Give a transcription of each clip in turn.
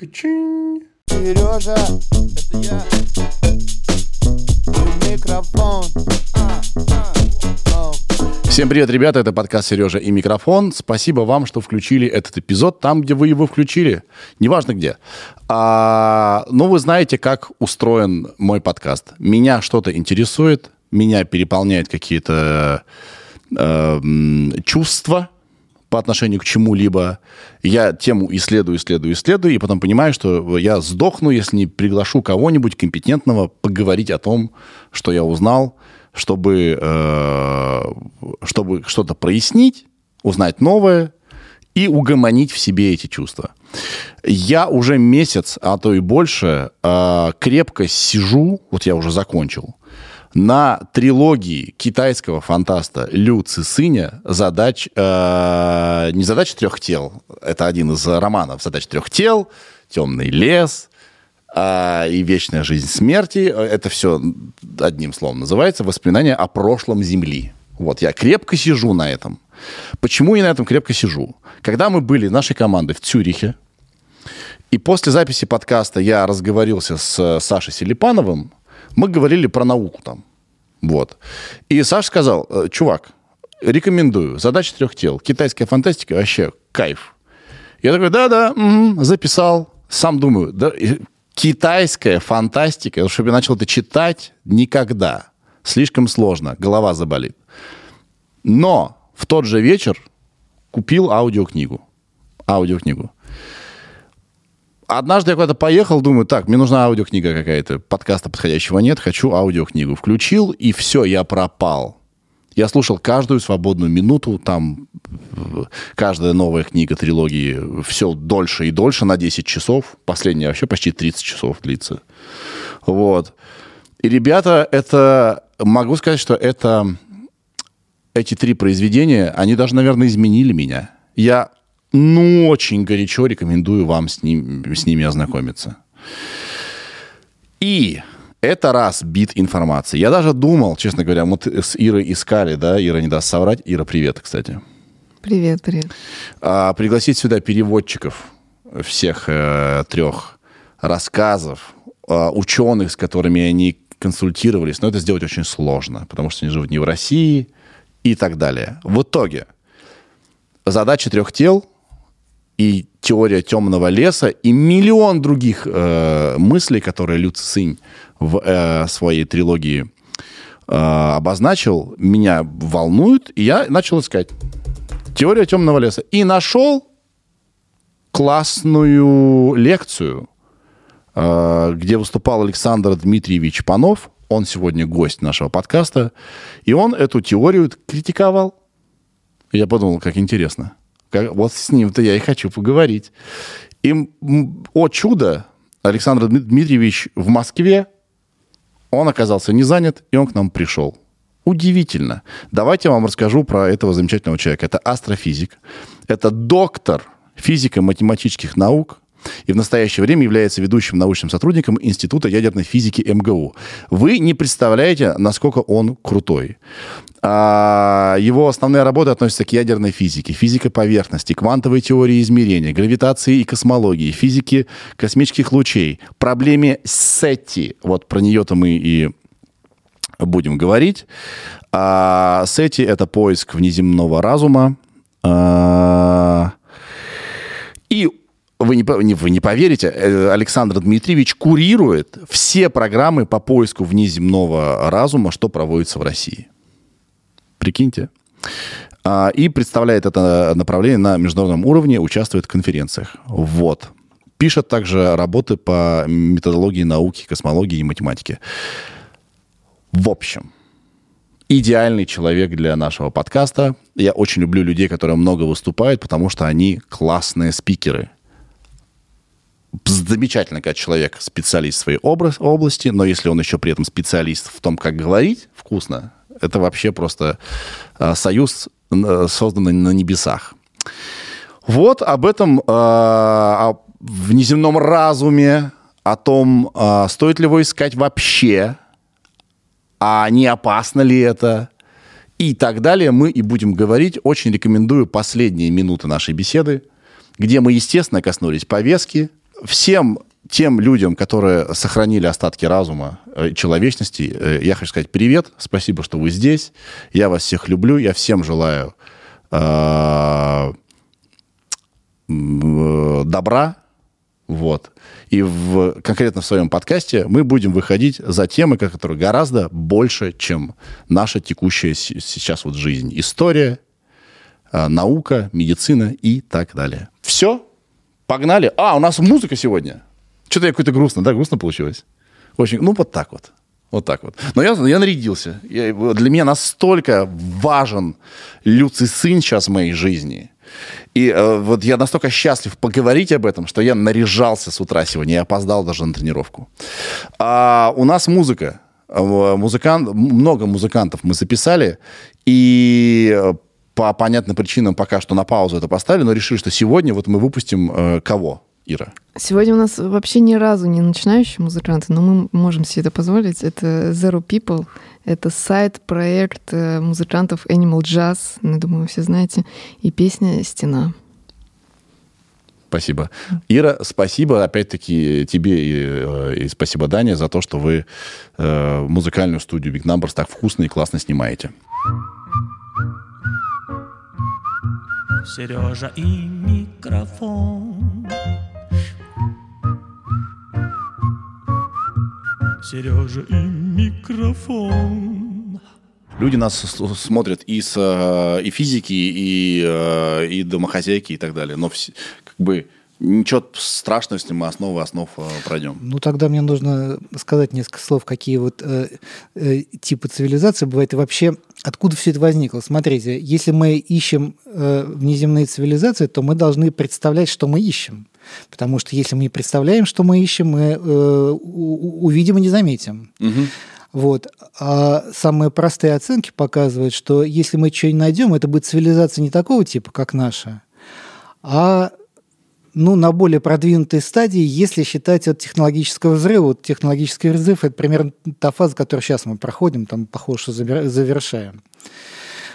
Качин. Сережа, это я. И микрофон. А, а. Всем привет, ребята, это подкаст «Сережа и микрофон». Спасибо вам, что включили этот эпизод там, где вы его включили. Неважно где. А, ну, вы знаете, как устроен мой подкаст. Меня что-то интересует, меня переполняют какие-то э, чувства по отношению к чему-либо. Я тему исследую, исследую, исследую, и потом понимаю, что я сдохну, если не приглашу кого-нибудь компетентного поговорить о том, что я узнал, чтобы, э, чтобы что-то прояснить, узнать новое и угомонить в себе эти чувства. Я уже месяц, а то и больше, э, крепко сижу, вот я уже закончил, на трилогии китайского фантаста Лю Цисыня задач, э, не задач трех тел, это один из романов задач трех тел, темный лес, а, и вечная жизнь смерти. Это все одним словом называется воспоминания о прошлом Земли. Вот, я крепко сижу на этом. Почему я на этом крепко сижу? Когда мы были нашей командой в Цюрихе, и после записи подкаста я разговорился с Сашей Селипановым, мы говорили про науку там. Вот. И Саша сказал, «Э, чувак, рекомендую, задача трех тел, китайская фантастика, вообще кайф. Я такой, да-да, мгм, записал. Сам думаю, да, китайская фантастика, чтобы я начал это читать, никогда. Слишком сложно, голова заболит. Но в тот же вечер купил аудиокнигу. Аудиокнигу. Однажды я куда-то поехал, думаю, так, мне нужна аудиокнига какая-то, подкаста подходящего нет, хочу аудиокнигу. Включил, и все, я пропал. Я слушал каждую свободную минуту, там каждая новая книга трилогии все дольше и дольше, на 10 часов. Последняя вообще почти 30 часов длится. Вот. И, ребята, это... Могу сказать, что это... Эти три произведения, они даже, наверное, изменили меня. Я, ну, очень горячо рекомендую вам с, ним, с ними ознакомиться. И это раз бит информации. Я даже думал, честно говоря, мы с Ирой искали, да, Ира не даст соврать. Ира, привет, кстати. Привет, привет. А, пригласить сюда переводчиков всех э, трех рассказов, а, ученых, с которыми они консультировались, но это сделать очень сложно, потому что они живут не в России и так далее. В итоге задача трех тел и теория темного леса и миллион других э, мыслей, которые Лю Цинь в э, своей трилогии э, обозначил, меня волнуют, и я начал искать. Теория темного леса. И нашел классную лекцию, э, где выступал Александр Дмитриевич Панов. Он сегодня гость нашего подкаста. И он эту теорию критиковал. Я подумал, как интересно. Как- вот с ним-то я и хочу поговорить. И, о чудо, Александр Дмит- Дмитриевич в Москве, он оказался не занят, и он к нам пришел. Удивительно. Давайте я вам расскажу про этого замечательного человека. Это астрофизик, это доктор физико-математических наук, и в настоящее время является ведущим научным сотрудником Института ядерной физики МГУ. Вы не представляете, насколько он крутой. А, Его основные работы относятся к ядерной физике, физике поверхности, квантовой теории измерения, гравитации и космологии, физике космических лучей, проблеме Сетти. Вот про нее-то мы и будем говорить. А, Сети — это поиск внеземного разума. А, и вы не, не- вы не поверите, э, Александр Дмитриевич курирует все программы по поиску внеземного разума, что проводится в России. Прикиньте. А, И представляет это направление на международном уровне, участвует в конференциях. Вот. Пишет также работы по методологии науки, космологии и математике. В общем, идеальный человек для нашего подкаста. Я очень люблю людей, которые много выступают, потому что они классные спикеры. Замечательно, когда человек специалист в своей области, но если он еще при этом специалист в том, как говорить вкусно, это вообще просто э, союз, э, созданный на небесах. Вот об этом, э, о внеземном разуме, о том, э, стоит ли его искать вообще, а не опасно ли это, и так далее, мы и будем говорить. Очень рекомендую последние минуты нашей беседы, где мы, естественно, коснулись повестки, всем тем людям, которые сохранили остатки разума э, человечности, э, я хочу сказать привет, спасибо, что вы здесь. Я вас всех люблю, я всем желаю э, добра, вот. И в, конкретно в своем подкасте мы будем выходить за темы, которые гораздо больше, чем наша текущая сейчас вот жизнь. История, наука, медицина и так далее. Все? Погнали? А, у нас музыка сегодня. Что-то я какой-то грустно, да, грустно получилось? Очень, ну, вот так вот. Вот так вот. Но я, я нарядился. Я- для меня настолько важен Люций сын сейчас в моей жизни. И э, вот я настолько счастлив поговорить об этом, что я наряжался с утра сегодня. Я опоздал даже на тренировку. А, у нас музыка. Э, Музыкант, много музыкантов мы записали. И э, по понятным причинам пока что на паузу это поставили, но решили, что сегодня вот мы выпустим э, кого, Ира? Сегодня у нас вообще ни разу не начинающие музыканты, но мы можем себе это позволить. Это Zero People. Это сайт-проект э, музыкантов Animal Jazz. Ну, думаю, вы все знаете. И песня «Стена». Спасибо. Ира, спасибо опять-таки тебе и, э, и спасибо Дане за то, что вы э, музыкальную студию Big Numbers так вкусно и классно снимаете. Сережа и микрофон. Сережа и микрофон. Люди нас смотрят и с э, и физики, и, э, и домохозяйки, и так далее. Но вс- как бы ничего страшного, если мы основы основ э, пройдем. Ну, тогда мне нужно сказать несколько слов, какие вот э, э, типы цивилизации бывают и вообще откуда все это возникло. Смотрите, если мы ищем э, внеземные цивилизации, то мы должны представлять, что мы ищем. Потому что если мы не представляем, что мы ищем, мы э, увидим и не заметим. Вот. А самые простые оценки показывают, что если мы что-нибудь найдем, это будет цивилизация не такого типа, как наша, а ну, на более продвинутой стадии, если считать от технологического взрыва. Вот технологический взрыв – это примерно та фаза, которую сейчас мы проходим, там, похоже, что завер- завершаем.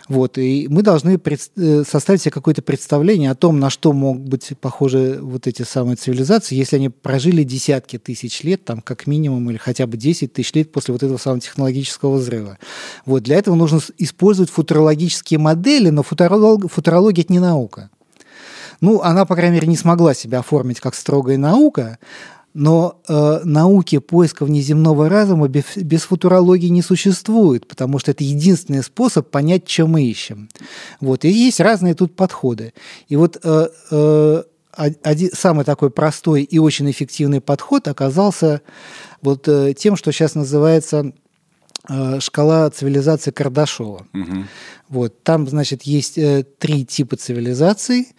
Вот, и мы должны э, составить себе какое-то представление о том, на что могут быть похожи вот эти самые цивилизации, если они прожили десятки тысяч лет, там, как минимум, или хотя бы 10 тысяч лет после вот этого самого технологического взрыва. Вот, для этого нужно использовать футурологические модели, но футуролог- футурология – это не наука. Ну, она, по крайней мере, не смогла себя оформить как строгая наука, но э, науки поиска внеземного разума без, без футурологии не существует, потому что это единственный способ понять, что мы ищем. Вот. И есть разные тут подходы. И вот э, э, од- один, самый такой простой и очень эффективный подход оказался вот э, тем, что сейчас называется шкала цивилизации Кардашова. Вот, там, значит, есть э, три типа цивилизаций,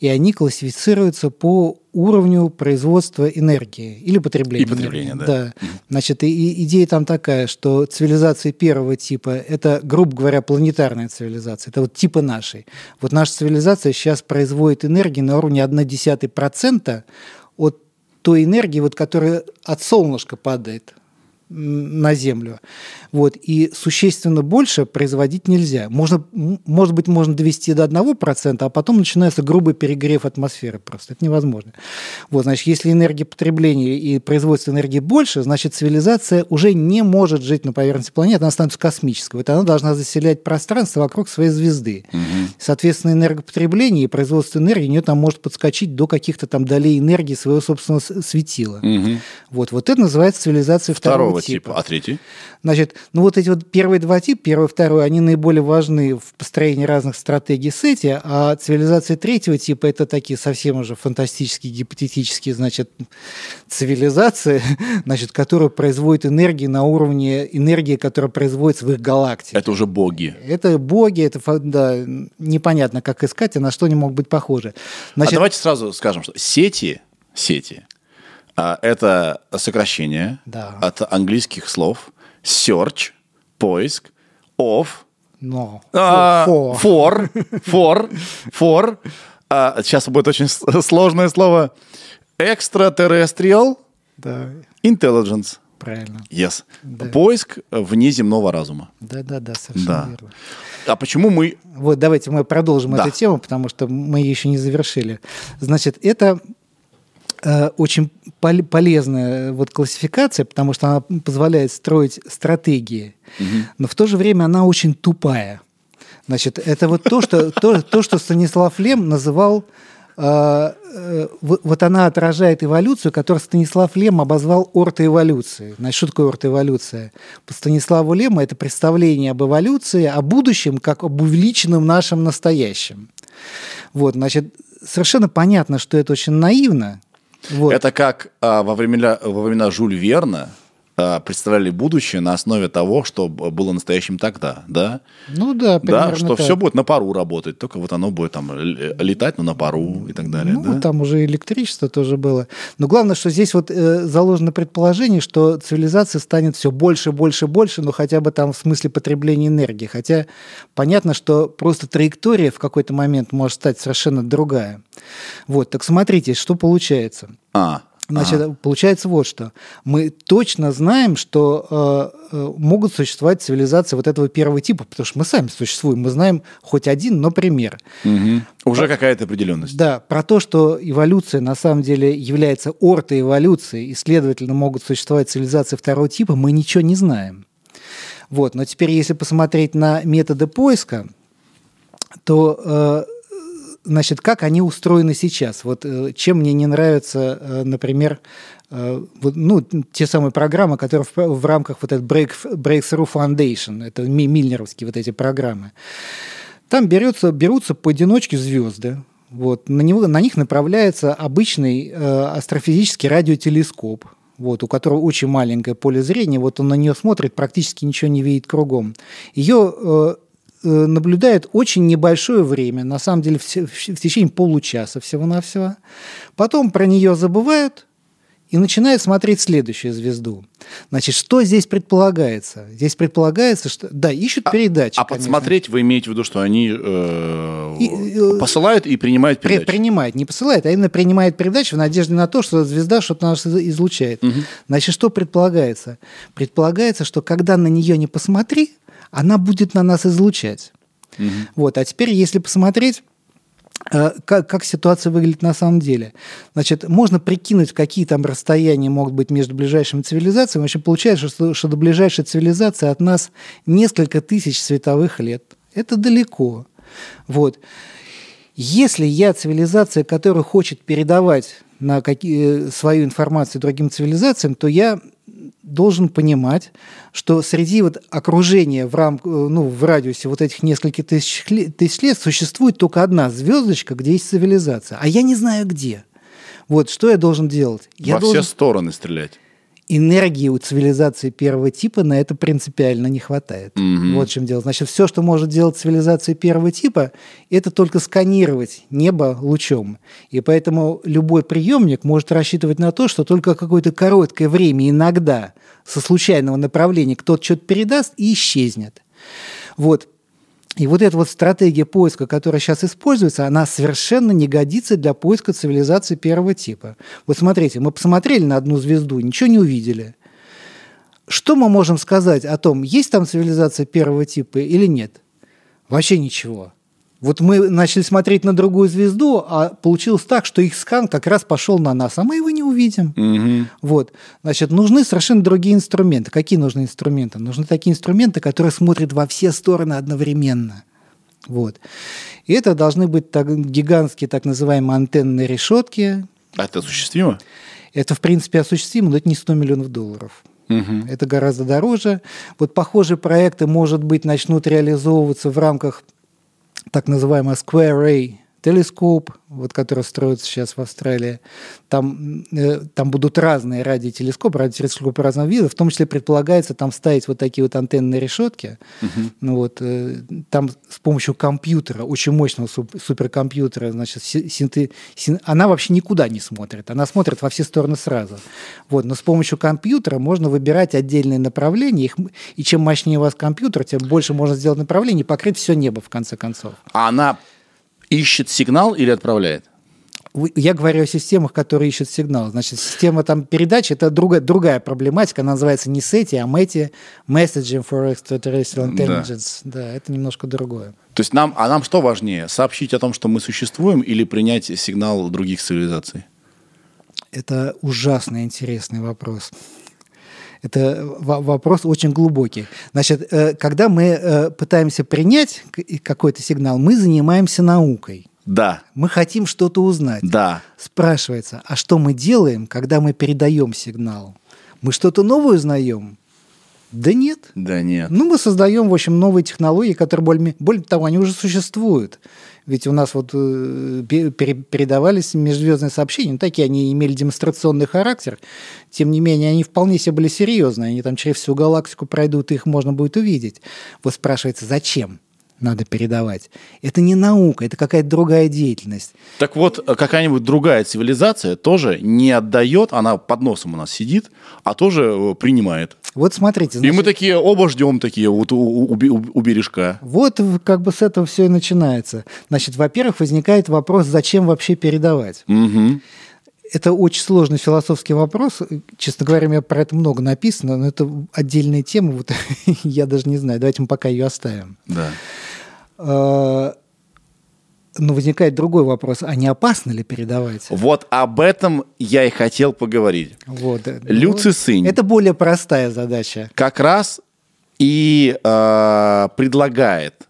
и они классифицируются по уровню производства энергии или потребления. И потребления, энергии. да. Значит, и, идея там такая, что цивилизации первого типа – это, грубо говоря, планетарная цивилизация. Это вот типа нашей. Вот наша цивилизация сейчас производит энергии на уровне 0,1% от той энергии, вот, которая от солнышка падает на Землю. Вот. И существенно больше производить нельзя. Можно, может быть, можно довести до 1%, а потом начинается грубый перегрев атмосферы просто. Это невозможно. Вот, значит, если энергопотребление и производство энергии больше, значит, цивилизация уже не может жить на поверхности планеты, она становится космической. Вот она должна заселять пространство вокруг своей звезды. Соответственно, энергопотребление и производство энергии у нее там может подскочить до каких-то там долей энергии своего собственного светила. Вот, вот это называется цивилизация второго, Второго типа. А третий? Значит, ну вот эти вот первые два типа, первый и второй, они наиболее важны в построении разных стратегий сети, а цивилизация третьего типа это такие совсем уже фантастические, гипотетические, значит, цивилизации, значит, которые производят энергию на уровне энергии, которая производится в их галактике. Это уже боги. Это боги, это да, непонятно, как искать и на что они могут быть похожи. а давайте сразу скажем, что сети, сети, а, это сокращение Да. от английских слов search, поиск, of, но а, фо- for, for, for, а, сейчас будет очень сложное слово, extraterrestrial да, intelligence. правильно. Yes. Да. Поиск внеземного разума. Да, да, да, совершенно Да. верно. А почему мы... Вот давайте мы продолжим Да. эту тему, потому что мы ее еще не завершили. Значит, это очень пол- полезная вот классификация, потому что она позволяет строить стратегии, но в то же время она очень тупая. Значит, это вот то, что, то, то, что Станислав Лем называл э, э, вот она отражает эволюцию, которую Станислав Лем обозвал ортоэволюцией. Значит, что такое ортоэволюция? По Станиславу Лему это представление об эволюции, о будущем, как об увеличенном нашем настоящем. Вот, значит, совершенно понятно, что это очень наивно. Вот. Это как а, во, времена, во времена Жюль Верна представляли будущее на основе того, что было настоящим тогда, да? Ну да, Да, что так. все будет на пару работать, только вот оно будет там л- летать, но на пару и так далее, Ну, да? там уже электричество тоже было. Но главное, что здесь вот э, заложено предположение, что цивилизация станет все больше, больше, больше, но хотя бы там в смысле потребления энергии. Хотя понятно, что просто траектория в какой-то момент может стать совершенно другая. Вот, так смотрите, что получается. А, Значит, получается вот что. Мы точно знаем, что э, э, могут существовать цивилизации вот этого первого типа, потому что мы сами существуем. Мы знаем хоть один, но пример. мгм. уже какая-то определенность. Да, про то, что эволюция на самом деле является ортоэволюцией, и, следовательно, могут существовать цивилизации второго типа, мы ничего не знаем. Вот. Но теперь, если посмотреть на методы поиска, то э, значит, как они устроены сейчас? Вот э, чем мне не нравится, э, например, э, ну, те самые программы, которые в, рамках вот Break, Breakthrough Foundation, это ми- мильнеровские вот эти программы, там берется, берутся поодиночке звезды, вот, на, него, на них направляется обычный э, астрофизический радиотелескоп, вот, у которого очень маленькое поле зрения, вот он на нее смотрит, практически ничего не видит кругом. Ее э, наблюдает очень небольшое время, на самом деле в, в течение получаса всего-навсего. Потом про нее забывают, и начинает смотреть следующую звезду. Значит, что здесь предполагается? Здесь предполагается, что... Да, ищут передачи. А конечно. подсмотреть вы имеете в виду, что они э, И, э, посылают и принимают При- передачи? принимает, не посылает, а именно принимает передачу в надежде на то, что звезда что-то нас из- излучает. Значит, что предполагается? Предполагается, что когда на нее не посмотри, она будет на нас излучать. Вот, а теперь, если посмотреть, э, как, как ситуация выглядит на самом деле. Значит, можно прикинуть, какие там расстояния могут быть между ближайшими цивилизациями. В общем, получается, что, что до ближайшей цивилизации от нас несколько тысяч световых лет. Это далеко. Вот. Если я цивилизация, которая хочет передавать на какие, свою информацию другим цивилизациям, то я должен понимать, что среди вот окружения в, рам, ну, в радиусе вот этих нескольких тысяч, тысяч лет существует только одна звездочка, где есть цивилизация. А я не знаю где. Вот что я должен делать? Я Во должен... все стороны стрелять. Энергии у цивилизации первого типа на это принципиально не хватает. Вот в чем дело. Значит, все, что может делать цивилизация первого типа, это только сканировать небо лучом. И поэтому любой приемник может рассчитывать на то, что только какое-то короткое время иногда со случайного направления кто-то что-то передаст и исчезнет. Вот. И вот эта вот стратегия поиска, которая сейчас используется, она совершенно не годится для поиска цивилизации первого типа. Вот смотрите, мы посмотрели на одну звезду, ничего не увидели. Что мы можем сказать о том, есть там цивилизация первого типа или нет? Вообще ничего. Вот мы начали смотреть на другую звезду, а получилось так, что их скан как раз пошел на нас, а мы его не увидим. Мгм. Вот. Значит, нужны совершенно другие инструменты. Какие нужны инструменты? Нужны такие инструменты, которые смотрят во все стороны одновременно. Вот. И это должны быть так, гигантские так называемые антенные решетки. А это осуществимо? Это, в принципе, осуществимо, но это не 100 миллионов долларов. Мгм. Это гораздо дороже. Вот похожие проекты, может быть, начнут реализовываться в рамках так называемого Square Ray телескоп, вот, который строится сейчас в Австралии. Там, э, там будут разные радиотелескопы, радиотелескопы разного вида, в том числе предполагается там ставить вот такие вот антенные решетки. Ну, вот, э, там с помощью компьютера, очень мощного суп- суперкомпьютера, значит, си- синте- син- она вообще никуда не смотрит, она смотрит во все стороны сразу. Вот, но с помощью компьютера можно выбирать отдельные направления, их, и чем мощнее у вас компьютер, тем больше можно сделать направлений и покрыть все небо, в конце концов. А она ищет сигнал или отправляет? Я говорю о системах, которые ищут сигнал. Значит, система там передач это другая, другая проблематика. Она называется не SETI, а METI, Messaging for Extraterrestrial Да. Intelligence. Да, это немножко другое. То есть нам, а нам что важнее, сообщить о том, что мы существуем, или принять сигнал других цивилизаций? Это ужасно интересный вопрос. Это во- вопрос очень глубокий. Значит, э, когда мы э, пытаемся принять какой-то сигнал, мы занимаемся наукой. Да, Мы хотим что-то узнать. да. Спрашивается, а что мы делаем, когда мы передаем сигнал? Мы что-то новое узнаем? Да нет. Да нет. Ну, мы создаем, в общем, новые технологии, которые более, более того, они уже существуют. Ведь у нас вот э, пе- пере- передавались межзвездные сообщения, ну, такие они имели демонстрационный характер, тем не менее, они вполне себе были серьезные, они там через всю галактику пройдут, их можно будет увидеть. Вот спрашивается, зачем надо передавать? Это не наука, это какая-то другая деятельность. Так вот, э, какая-нибудь другая цивилизация тоже не отдает, она под носом у нас сидит, а тоже э, принимает. Вот смотрите, И мы значит, такие оба ждем такие вот у, у- у у бережка. Вот как бы с этого все и начинается. Значит, во-первых, возникает вопрос, зачем вообще передавать? Мгм. Это очень сложный философский вопрос. Честно говоря, у меня про это много написано, но это отдельная тема. Вот я даже не знаю. Давайте мы пока ее оставим. Да. А, Но возникает другой вопрос. А не опасно ли передавать? Вот об этом я и хотел поговорить. Вот. Люци Ну, Сынь. Это более простая задача. Как раз и э, предлагает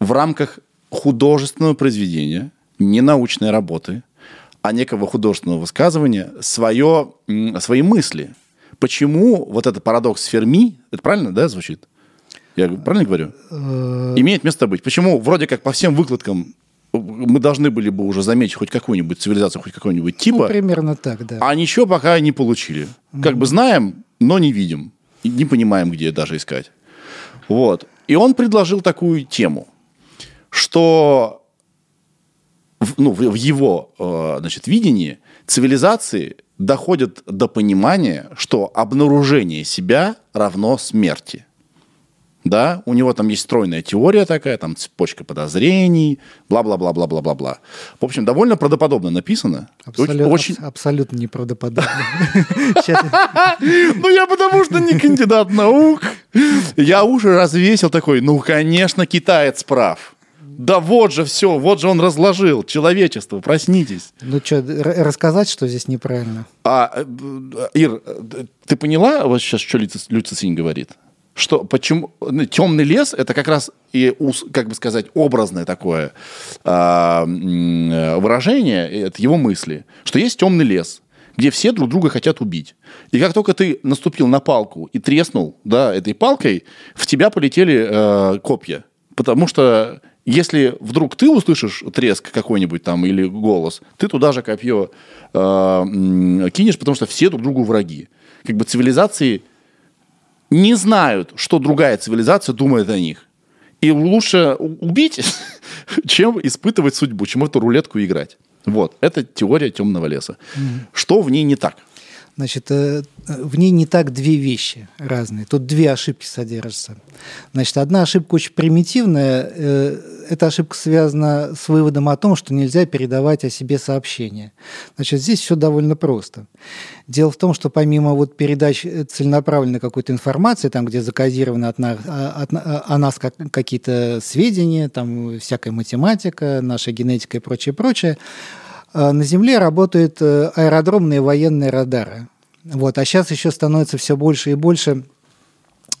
в рамках художественного произведения, не научной работы, а некого художественного высказывания свое, свои мысли. Почему вот этот парадокс Ферми, это правильно, да, звучит? Я правильно говорю? Э, Имеет место быть. Почему вроде как по всем выкладкам мы должны были бы уже заметить хоть какую-нибудь цивилизацию, хоть какого-нибудь Ну, типа, примерно так, да. а ничего пока не получили. Как бы знаем, но не видим. И не понимаем, где даже искать. Вот. И он предложил такую тему, что в, ну, в его э, значит, видении цивилизации доходят до понимания, что обнаружение себя равно смерти. Да, у него там есть стройная теория такая, там цепочка подозрений, бла-бла-бла-бла-бла-бла-бла. В общем, довольно правдоподобно написано. Абсолютно, Очень, абс- абсолютно неправдоподобно. Ну, я потому что не кандидат наук. Я уши развесил такой, ну, конечно, китаец прав. Да вот же все, вот же он разложил. Человечество, проснитесь. Ну что, рассказать, что здесь неправильно? А, э, Ир, э, ты поняла вот сейчас, что Люци- Люцицин говорит? Что почему темный лес это как раз и как бы сказать образное такое э, выражение это его мысли, что есть темный лес, где все друг друга хотят убить. И как только ты наступил на палку и треснул, да, этой палкой, в тебя полетели э, копья, потому что если вдруг ты услышишь треск какой-нибудь там или голос, ты туда же копье э, кинешь, потому что все друг другу враги. Как бы цивилизации не знают, что другая цивилизация думает о них. И лучше убить, чем испытывать судьбу, чем эту рулетку играть. Вот, это теория темного леса. Что в ней не так? Значит, э, в ней не так две вещи разные. Тут две ошибки содержатся. Значит, одна ошибка очень примитивная. э, Эта ошибка связана с выводом о том, что нельзя передавать о себе сообщения. Значит, здесь все довольно просто. Дело в том, что помимо вот передач э, целенаправленной какой-то информации, там, где закодированы от нас, а- от на- о нас как- какие-то сведения, там всякая математика, наша генетика и прочее, прочее, э, на Земле работают э, аэродромные военные радары. Вот, а сейчас еще становится все больше и больше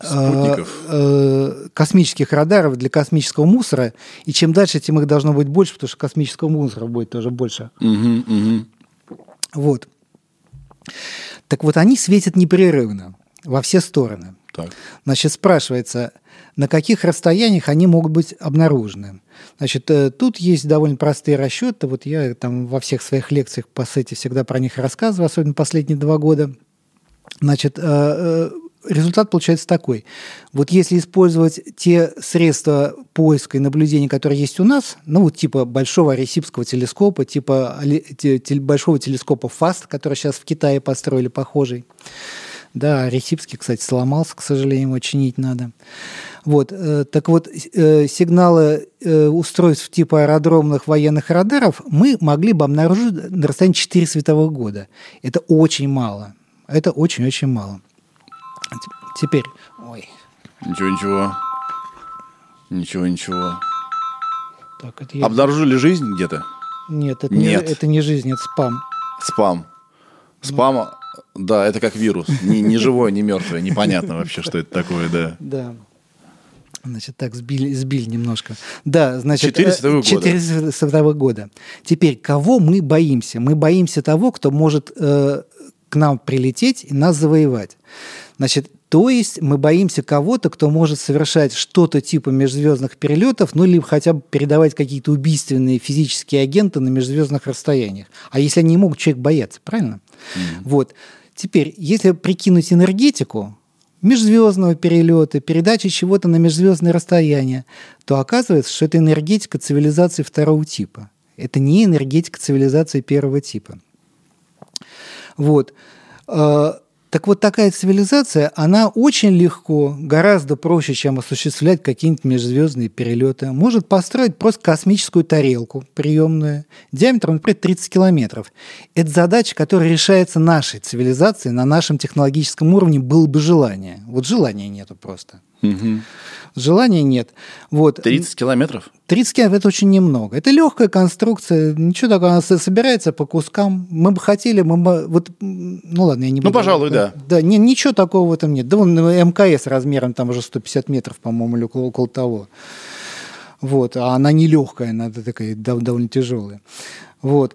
э, Спутников. э, космических радаров для космического мусора. И чем дальше, тем их должно быть больше, потому что космического мусора будет тоже больше. Мгм, мгм. Вот. Так вот, они светят непрерывно во все стороны. Так. Значит, спрашивается, на каких расстояниях они могут быть обнаружены. Значит, э, тут есть довольно простые расчеты. Вот я там во всех своих лекциях по сети всегда про них рассказываю, особенно последние два года. Значит, э, э, результат получается такой. Вот если использовать те средства поиска и наблюдения, которые есть у нас, ну вот типа большого аресипского телескопа, типа большого телескопа FAST, который сейчас в Китае построили похожий, да, Ресипский, кстати, сломался, к сожалению, его чинить надо. Вот, э, так вот, э, сигналы э, устройств типа аэродромных военных радаров мы могли бы обнаружить на расстоянии 4 световых года. Это очень мало. Это очень-очень мало. Те- Теперь, ой, Ничего, ничего. Ничего, ничего. так, это я... Обнаружили жизнь где-то? Нет, это, Нет. Не, это не жизнь, это спам. Спам. Спама, да, это как вирус. Не, не живое, не мертвое. Непонятно вообще, что это такое, да. Да. Значит, так, сбили, сбили немножко. Да, значит... 402 э, года. 402 года. Теперь, кого мы боимся? Мы боимся того, кто может э, к нам прилететь и нас завоевать. Значит, то есть мы боимся кого-то, кто может совершать что-то типа межзвездных перелетов, ну, либо хотя бы передавать какие-то убийственные физические агенты на межзвездных расстояниях. А если они не могут, человек бояться, правильно? Вот. Теперь, если прикинуть энергетику межзвездного перелета, передачи чего-то на межзвездное расстояние, то оказывается, что это энергетика цивилизации второго типа. Это не энергетика цивилизации первого типа. Вот. Так вот, такая цивилизация, она очень легко, гораздо проще, чем осуществлять какие-нибудь межзвездные перелеты, может построить просто космическую тарелку приемную диаметром, например, 30 километров. Это задача, которая решается нашей цивилизацией на нашем технологическом уровне, было бы желание. Вот желания нету просто. Желания нет. Вот. 30 километров? 30 километров – это очень немного. Это легкая конструкция, ничего такого, она со- собирается по кускам. Мы бы хотели, мы бы, вот, ну ладно, я не Ну, буду. пожалуй, да. Да, не, ничего такого в этом нет. Да вон э, МКС размером там уже 150 метров, по-моему, или около, около того. Вот, а она не легкая, она такая дов- довольно тяжелая. Вот.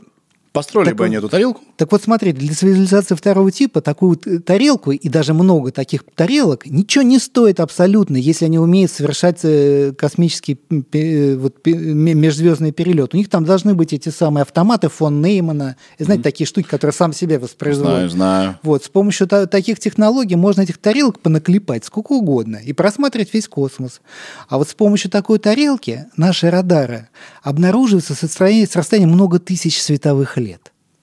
Построили Так бы он- они эту тарелку? Так вот, смотрите, для цивилизации второго типа такую тарелку и даже много таких тарелок ничего не стоит абсолютно, если они умеют совершать э, космический э, вот, межзвездный перелет. У них там должны быть эти самые автоматы фон Неймана, знаете, такие штуки, которые сам себе воспроизводят. Знаю, знаю. Вот, с помощью та- таких технологий можно этих тарелок понаклепать сколько угодно и просматривать весь космос. А вот с помощью такой тарелки наши радары обнаруживаются с расстояния, с расстояния много тысяч световых лет.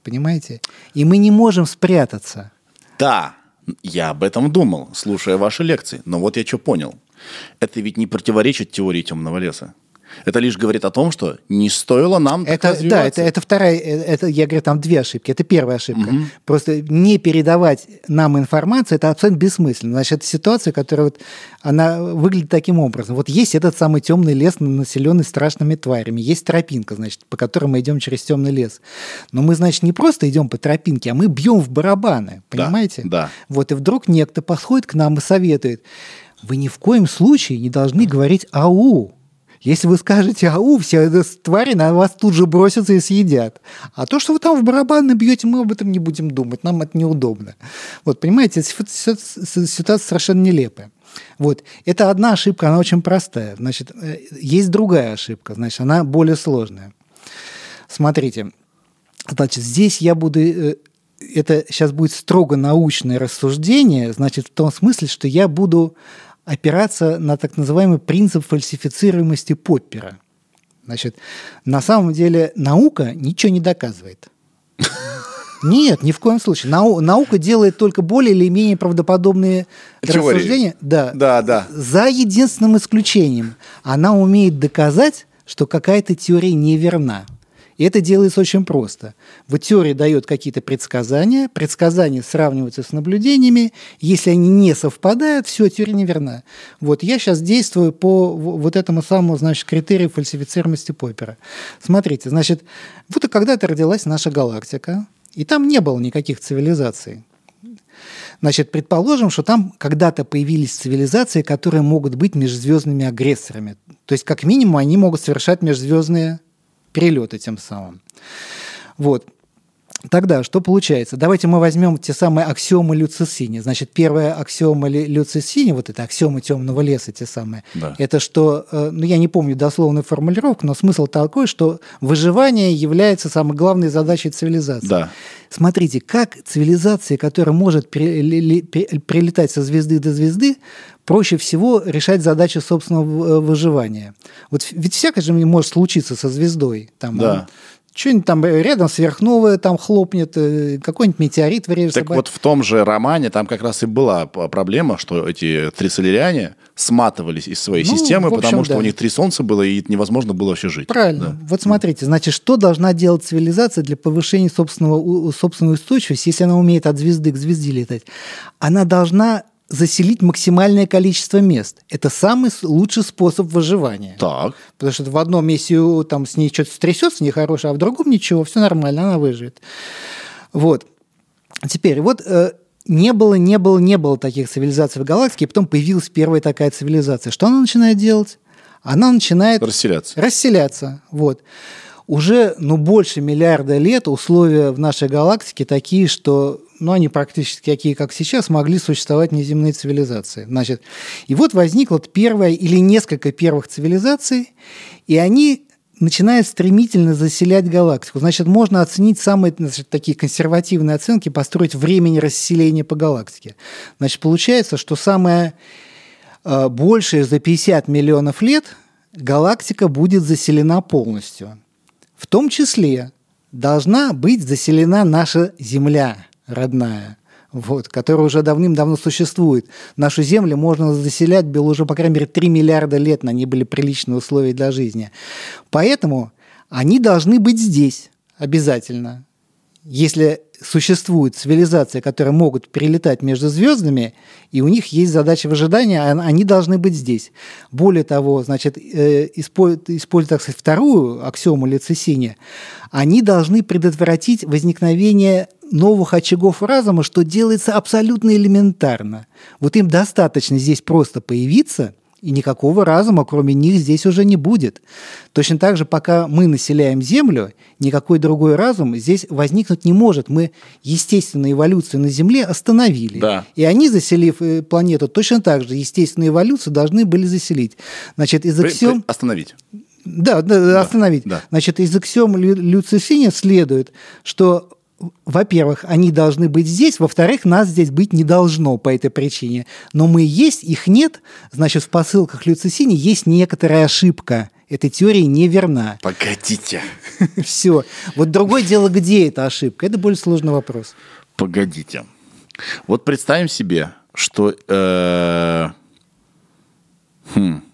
Понимаете? И мы не можем спрятаться. Да, я об этом думал, слушая ваши лекции. Но вот я что понял. Это ведь не противоречит теории темного леса. Это лишь говорит о том, что не стоило нам так Это, да, развиваться. это, это вторая, э, это, я говорю, там две ошибки. Это первая ошибка. Просто не передавать нам информацию, это абсолютно бессмысленно. Значит, это ситуация, которая вот, она выглядит таким образом. Вот есть этот самый темный лес, населенный страшными тварями. Есть тропинка, значит, по которой мы идем через темный лес. Но мы, значит, не просто идем по тропинке, а мы бьем в барабаны. Да, Понимаете? да. Вот и вдруг некто подходит к нам и советует. Вы ни в коем случае не должны говорить «ау». Если вы скажете «ау», все твари на вас тут же бросятся и съедят. А то, что вы там в барабаны бьете, мы об этом не будем думать, нам это неудобно. Вот, понимаете, ситу- ситу- ситуация совершенно нелепая. Вот. Это одна ошибка, она очень простая. Значит, э, есть другая ошибка, значит, она более сложная. Смотрите, значит, здесь я буду... э, Это сейчас будет строго научное рассуждение, значит, в том смысле, что я буду опираться на так называемый принцип фальсифицируемости Поппера. Значит, на самом деле наука ничего не доказывает. Нет, ни в коем случае. Нау- наука делает только более или менее правдоподобные Теории. рассуждения. Да. Да, да. За единственным исключением. Она умеет доказать, что какая-то теория неверна. И это делается очень просто. Вот теория дает какие-то предсказания, предсказания сравниваются с наблюдениями. Если они не совпадают, все, теория неверна. Вот я сейчас действую по вот этому самому, значит, критерию фальсифицируемости Поппера. Смотрите, значит, вот и когда-то родилась наша галактика, и там не было никаких цивилизаций. Значит, предположим, что там когда-то появились цивилизации, которые могут быть межзвездными агрессорами. То есть, как минимум, они могут совершать межзвездные перелеты тем самым. Вот. Тогда что получается? Давайте мы возьмем те самые аксиомы Люцисини. Значит, первая аксиома Лю- Люцисини, вот это аксиомы темного леса, те самые, Да. это что, э, ну я не помню дословную формулировку, но смысл такой, что выживание является самой главной задачей цивилизации. Да. Смотрите, как цивилизация, которая может прилетать со звезды до звезды, проще всего решать задачи собственного э, выживания. Вот ведь всякое же может случиться со звездой. Там, Да. Что-нибудь там рядом сверхновая там хлопнет, э, какой-нибудь метеорит врежется. Так вот в том же романе там как раз и была проблема, что эти трисолериане сматывались из своей Ну, системы, общем, потому что да. у них три солнца было, и невозможно было вообще жить. Правильно. Вот смотрите, значит, что должна делать цивилизация для повышения собственного, собственной устойчивости, если она умеет от звезды к звезде летать? Она должна заселить максимальное количество мест. Это самый лучший способ выживания. Так. Потому что в одном месте там с ней что-то стрясется нехорошее, а в другом ничего, все нормально, она выживет. Вот. Теперь, вот э, не было, не было, не было таких цивилизаций в галактике, и потом появилась первая такая цивилизация. Что она начинает делать? Она начинает Расселяться. расселяться. Вот. Уже ну, больше миллиарда лет условия в нашей галактике такие, что ну, они практически такие, как сейчас, могли существовать неземные цивилизации. Значит, и вот возникла первая или несколько первых цивилизаций, и они начинают стремительно заселять галактику. Значит, можно оценить самые значит, такие консервативные оценки, построить времени расселения по галактике. Значит, получается, что самое э, большее за 50 миллионов лет галактика будет заселена полностью. В том числе должна быть заселена наша Земля родная, вот, которая уже давным-давно существует. Нашу Землю можно заселять было уже, по крайней мере, 3 миллиарда лет, на ней были приличные условия для жизни. Поэтому они должны быть здесь обязательно. Если существует цивилизация, которые могут перелетать между звездами, и у них есть задача выжидания, а они должны быть здесь. Более того, значит, э, используя, так сказать, вторую аксиому Лецисини, они должны предотвратить возникновение новых очагов разума, что делается абсолютно элементарно. Вот им достаточно здесь просто появиться – и никакого разума, кроме них, здесь уже не будет. Точно так же, пока мы населяем Землю, никакой другой разум здесь возникнуть не может. Мы естественную эволюцию на Земле остановили. Да. И они, заселив э, планету, точно так же естественную эволюцию должны были заселить. Значит, из При- аксиом... Остановить. Да, да, да, остановить. да. Значит, из аксиом Лю- Люцифиня следует, что во-первых, они должны быть здесь, во-вторых, нас здесь быть не должно по этой причине. Но мы есть, их нет, значит, в посылках Люцисини есть некоторая ошибка. Эта теория неверна. Погодите. Все. Вот другое дело, где эта ошибка. Это более сложный вопрос. Погодите. Вот представим себе, что... э, хм.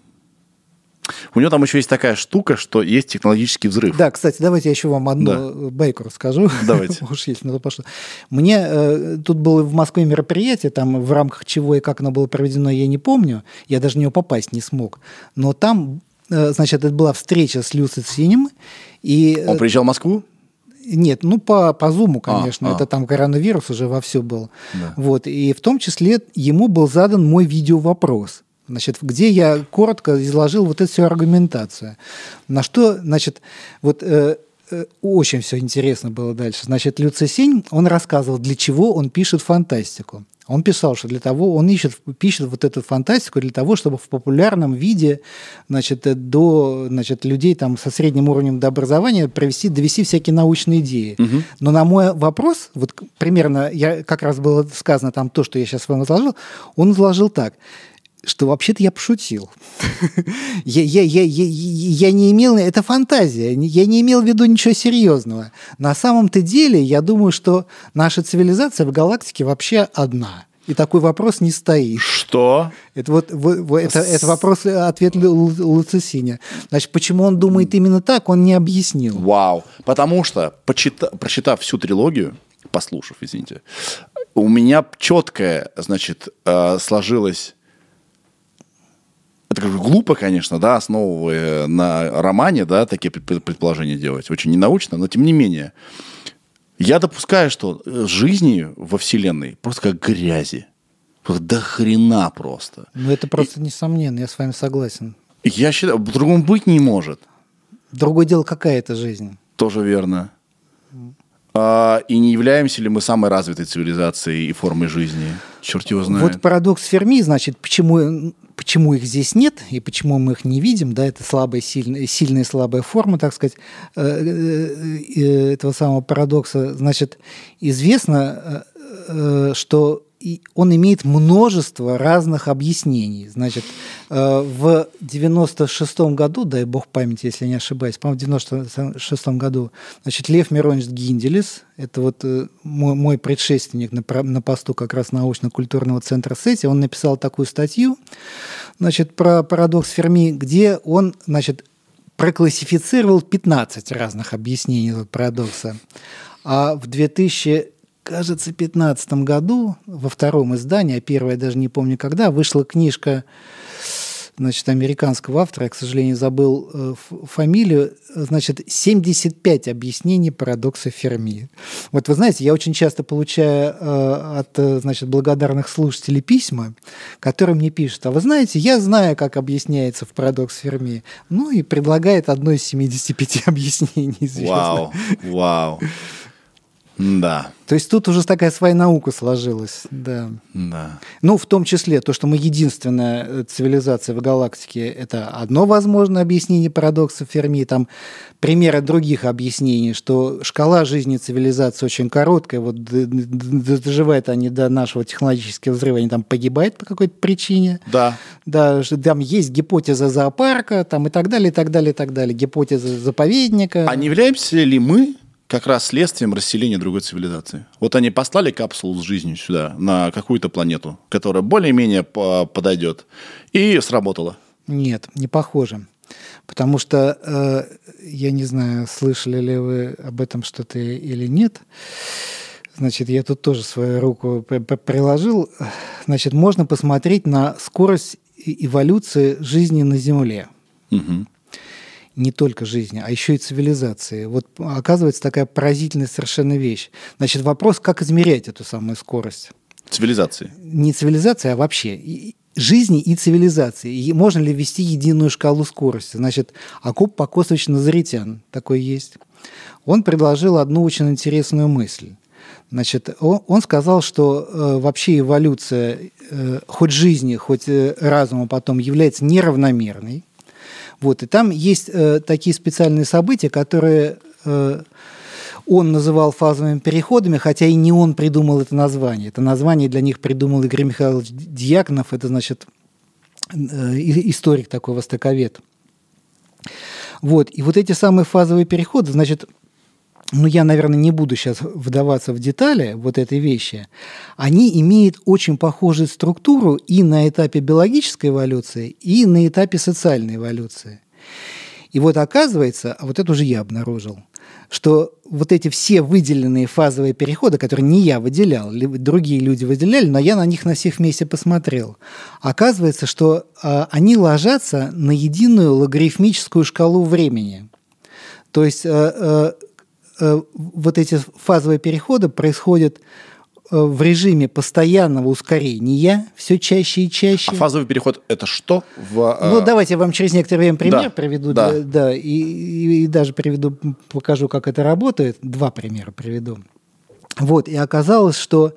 У него там еще есть такая штука, что есть технологический взрыв. Да, кстати, давайте я еще вам одну байку расскажу. Давайте. Уж если на то пошло. Мне э, тут было в Москве мероприятие, там в рамках чего и как оно было проведено, я не помню. Я даже на него попасть не смог. Но там, э, значит, это была встреча с Люцисинем. И э, Он приезжал в Москву? Нет, ну по, по Зуму, конечно. а. Это там коронавирус уже вовсю был. Да. Вот. И в том числе ему был задан мой видеовопрос. Значит, где я коротко изложил вот эту всю аргументацию. На что, значит, вот э, э, очень все интересно было дальше. Значит, Люцисень, он рассказывал, для чего он пишет фантастику. Он писал, что для того, он ищет, пишет вот эту фантастику для того, чтобы в популярном виде, значит, э, до, значит, людей там со средним уровнем до образования провести, довести всякие научные идеи. Но на мой вопрос, вот примерно, я, как раз было сказано там то, что я сейчас вам изложил, он изложил так, что вообще-то я пошутил. я, я, я, я, я не имел... Это фантазия. Я не имел в виду ничего серьезного. На самом-то деле, я думаю, что наша цивилизация в галактике вообще одна. И такой вопрос не стоит. Что? Это вот во- во- это, это вопрос, ответ Лу- Лу- Луцисиня. Значит, почему он думает именно так, он не объяснил. Вау. Потому что, почита- прочитав всю трилогию, послушав, извините, у меня четкое, значит, э, сложилось... Это как глупо, конечно, да, основывая на романе, да, такие пред- предположения делать. Очень ненаучно, но тем не менее. Я допускаю, что э, жизни во Вселенной просто как грязи. До хрена просто. Ну, это просто несомненно, я с вами согласен. Я считаю, по-другому быть не может. Другое дело, какая это жизнь. Тоже верно. А, и не являемся ли мы самой развитой цивилизацией и формой жизни? Черт его знает. Вот парадокс Ферми, значит, почему, почему их здесь нет и почему мы их не видим, да, это слабая, сильная, сильная слабая форма, так сказать, э, э, э, этого самого парадокса. Значит, известно, что и он имеет множество разных объяснений. Значит, э, в 96 году, дай бог памяти, если я не ошибаюсь, по-моему, в 96 году, значит, Лев Миронович Гинделис, это вот э, мой, мой предшественник на, на посту как раз научно-культурного центра СЭТИ, он написал такую статью, значит, про парадокс Ферми, где он, значит, проклассифицировал 15 разных объяснений этого парадокса. А в 2000 кажется, 2015 году во втором издании, а первое я даже не помню когда, вышла книжка значит, американского автора, я, к сожалению, забыл э, фамилию, значит, 75 объяснений парадокса Ферми. Вот вы знаете, я очень часто получаю э, от, э, значит, благодарных слушателей письма, которые мне пишут, а вы знаете, я знаю, как объясняется в парадокс Ферми, ну и предлагает одно из 75 объяснений. звездных. Вау, вау. Да, То есть тут уже такая своя наука сложилась, да. да. Ну, в том числе то, что мы единственная э, цивилизация в галактике, это одно возможное объяснение парадокса Ферми. Там примеры других объяснений, что шкала жизни цивилизации очень короткая, вот доживают они до нашего технологического взрыва, они там погибают по какой-то причине. Да, Да, там есть гипотеза зоопарка, там и так далее, и так далее, и так далее. Гипотеза заповедника. А не являемся ли мы как раз следствием расселения другой цивилизации? Вот они послали капсулу с жизнью сюда, на какую-то планету, которая более-менее по- подойдет, и сработала. Нет, не похоже. Потому что, э, я не знаю, слышали ли вы об этом что-то или нет. Значит, я тут тоже свою руку приложил. Значит, можно посмотреть на скорость эволюции жизни на Земле. Мгм. Не только жизни, а еще и цивилизации. Вот оказывается такая поразительная совершенно вещь. Значит, вопрос, как измерять эту самую скорость Цивилизации. не цивилизация, а вообще жизни и цивилизации. И можно ли ввести единую шкалу скорости? Значит, Акоп Покосович Назаритян такой есть. Он предложил одну очень интересную мысль. Значит, он, он сказал, что э, вообще эволюция э, хоть жизни, хоть э, разума потом является неравномерной. Вот, и там есть э, такие специальные события, которые э, он называл фазовыми переходами, хотя и не он придумал это название. Это название для них придумал Игорь Михайлович Дьяконов, это, значит, э, историк такой, востоковед. Вот, и вот эти самые фазовые переходы, значит, ну, я, наверное, не буду сейчас вдаваться в детали вот этой вещи, они имеют очень похожую структуру и на этапе биологической эволюции, и на этапе социальной эволюции. И вот оказывается, а вот это уже я обнаружил, что вот эти все выделенные фазовые переходы, которые не я выделял, другие люди выделяли, но я на них на всех вместе посмотрел. Оказывается, что а, они ложатся на единую логарифмическую шкалу времени. То есть э, э, э, вот эти фазовые переходы происходят э, в режиме постоянного ускорения все чаще и чаще. А фазовый переход это что? В, э, Ну, давайте я вам через некоторое время пример да, приведу. да. Да, и, и- и даже приведу, покажу, как это работает. Два примера приведу. Вот, и оказалось, что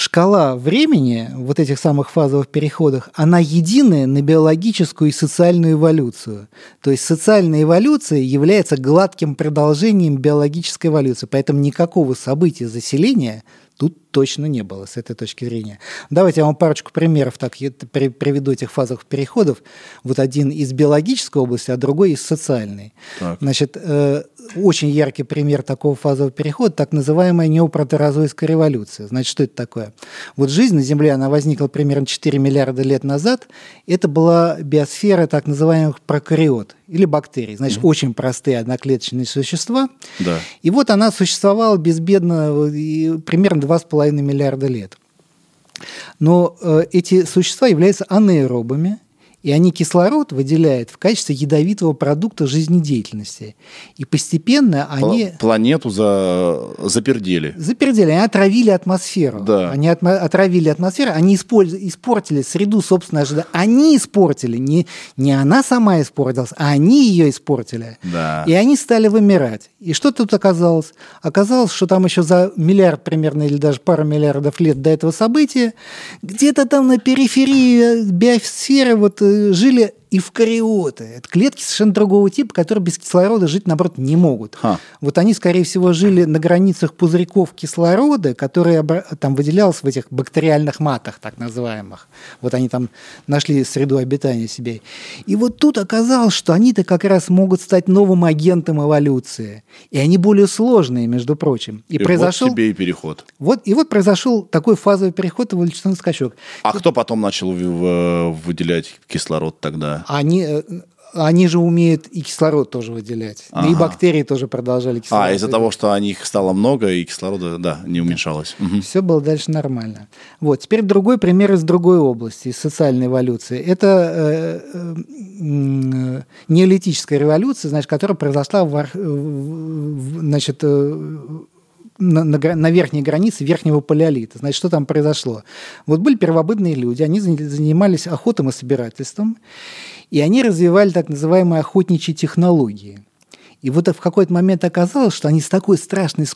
шкала времени вот этих самых фазовых переходах, она единая на биологическую и социальную эволюцию. То есть социальная эволюция является гладким продолжением биологической эволюции. Поэтому никакого события заселения тут точно не было с этой точки зрения. Давайте я вам парочку примеров так приведу этих фазовых переходов. Вот один из биологической области, а другой из социальной. Так. Значит, э, очень яркий пример такого фазового перехода, так называемая неопротерозойская революция. Значит, что это такое? Вот жизнь на Земле, она возникла примерно 4 миллиарда лет назад. Это была биосфера так называемых прокариот или бактерий. Значит, очень простые одноклеточные существа. Да. И вот она существовала безбедно э, и примерно 2,5 миллиарда лет. Но э, эти существа являются анаэробами, и они кислород выделяют в качестве ядовитого продукта жизнедеятельности. И постепенно они... Пла- Планету за... запердели. Запердели, они отравили атмосферу. Да. Они отма- отравили атмосферу, они использ- испортили среду собственной ожидания. Они испортили, не, не она сама испортилась, а они ее испортили. Да. И они стали вымирать. И что тут оказалось? Оказалось, что там еще за миллиард примерно или даже пару миллиардов лет до этого события где-то там на периферии биосферы вот э, жили эвкариоты. Это клетки совершенно другого типа, которые без кислорода жить, наоборот, не могут. Ха. Вот они, скорее всего, жили на границах пузырьков кислорода, которые там выделялось в этих бактериальных матах, так называемых. Вот они там нашли среду обитания себе. И вот тут оказалось, что они-то как раз могут стать новым агентом эволюции. И они более сложные, между прочим. И, И произошел... вот тебе и переход. Вот, и вот произошел такой фазовый переход, эволюционный скачок. А кто потом начал выделять кислород тогда? Они, э, они же умеют и кислород тоже выделять. Да и Ага. бактерии тоже продолжали кислород. А, из-за того, что о них стало много, и кислорода, да, не уменьшалось. Мгм. Все было дальше нормально. Вот. Теперь другой пример из другой области, из социальной эволюции. Это э, э, неолитическая революция, значит, которая произошла в, значит, э, на, на на верхней границе верхнего палеолита. Значит, что там произошло? Вот были первобытные люди, они занимались охотом и собирательством, и они развивали так называемые охотничьи технологии. И вот в какой-то момент оказалось, что они с такой страшной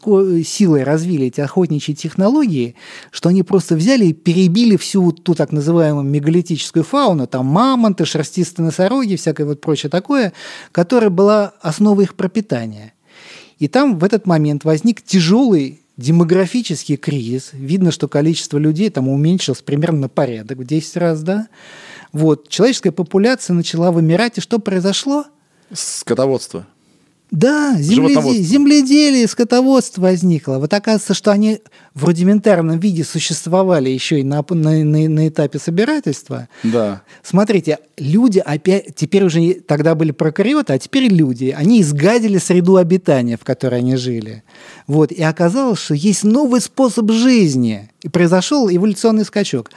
силой развили эти охотничьи технологии, что они просто взяли и перебили всю вот ту так называемую мегалитическую фауну, там мамонты, шерстистые носороги, всякое вот прочее такое, которая была основой их пропитания. И там в этот момент возник тяжелый демографический кризис. Видно, что количество людей там уменьшилось примерно на порядок в 10 раз, да. Вот. Человеческая популяция начала вымирать, и что произошло? Скотоводство. Да, земледе- земледелие, скотоводство возникло. Вот оказывается, что они в рудиментарном виде существовали еще и на, на, на- на этапе собирательства. Да. Смотрите, люди опять, теперь уже тогда были прокариоты, а теперь люди, они изгадили среду обитания, в которой они жили. Вот, и оказалось, что есть новый способ жизни. И произошел эволюционный скачок.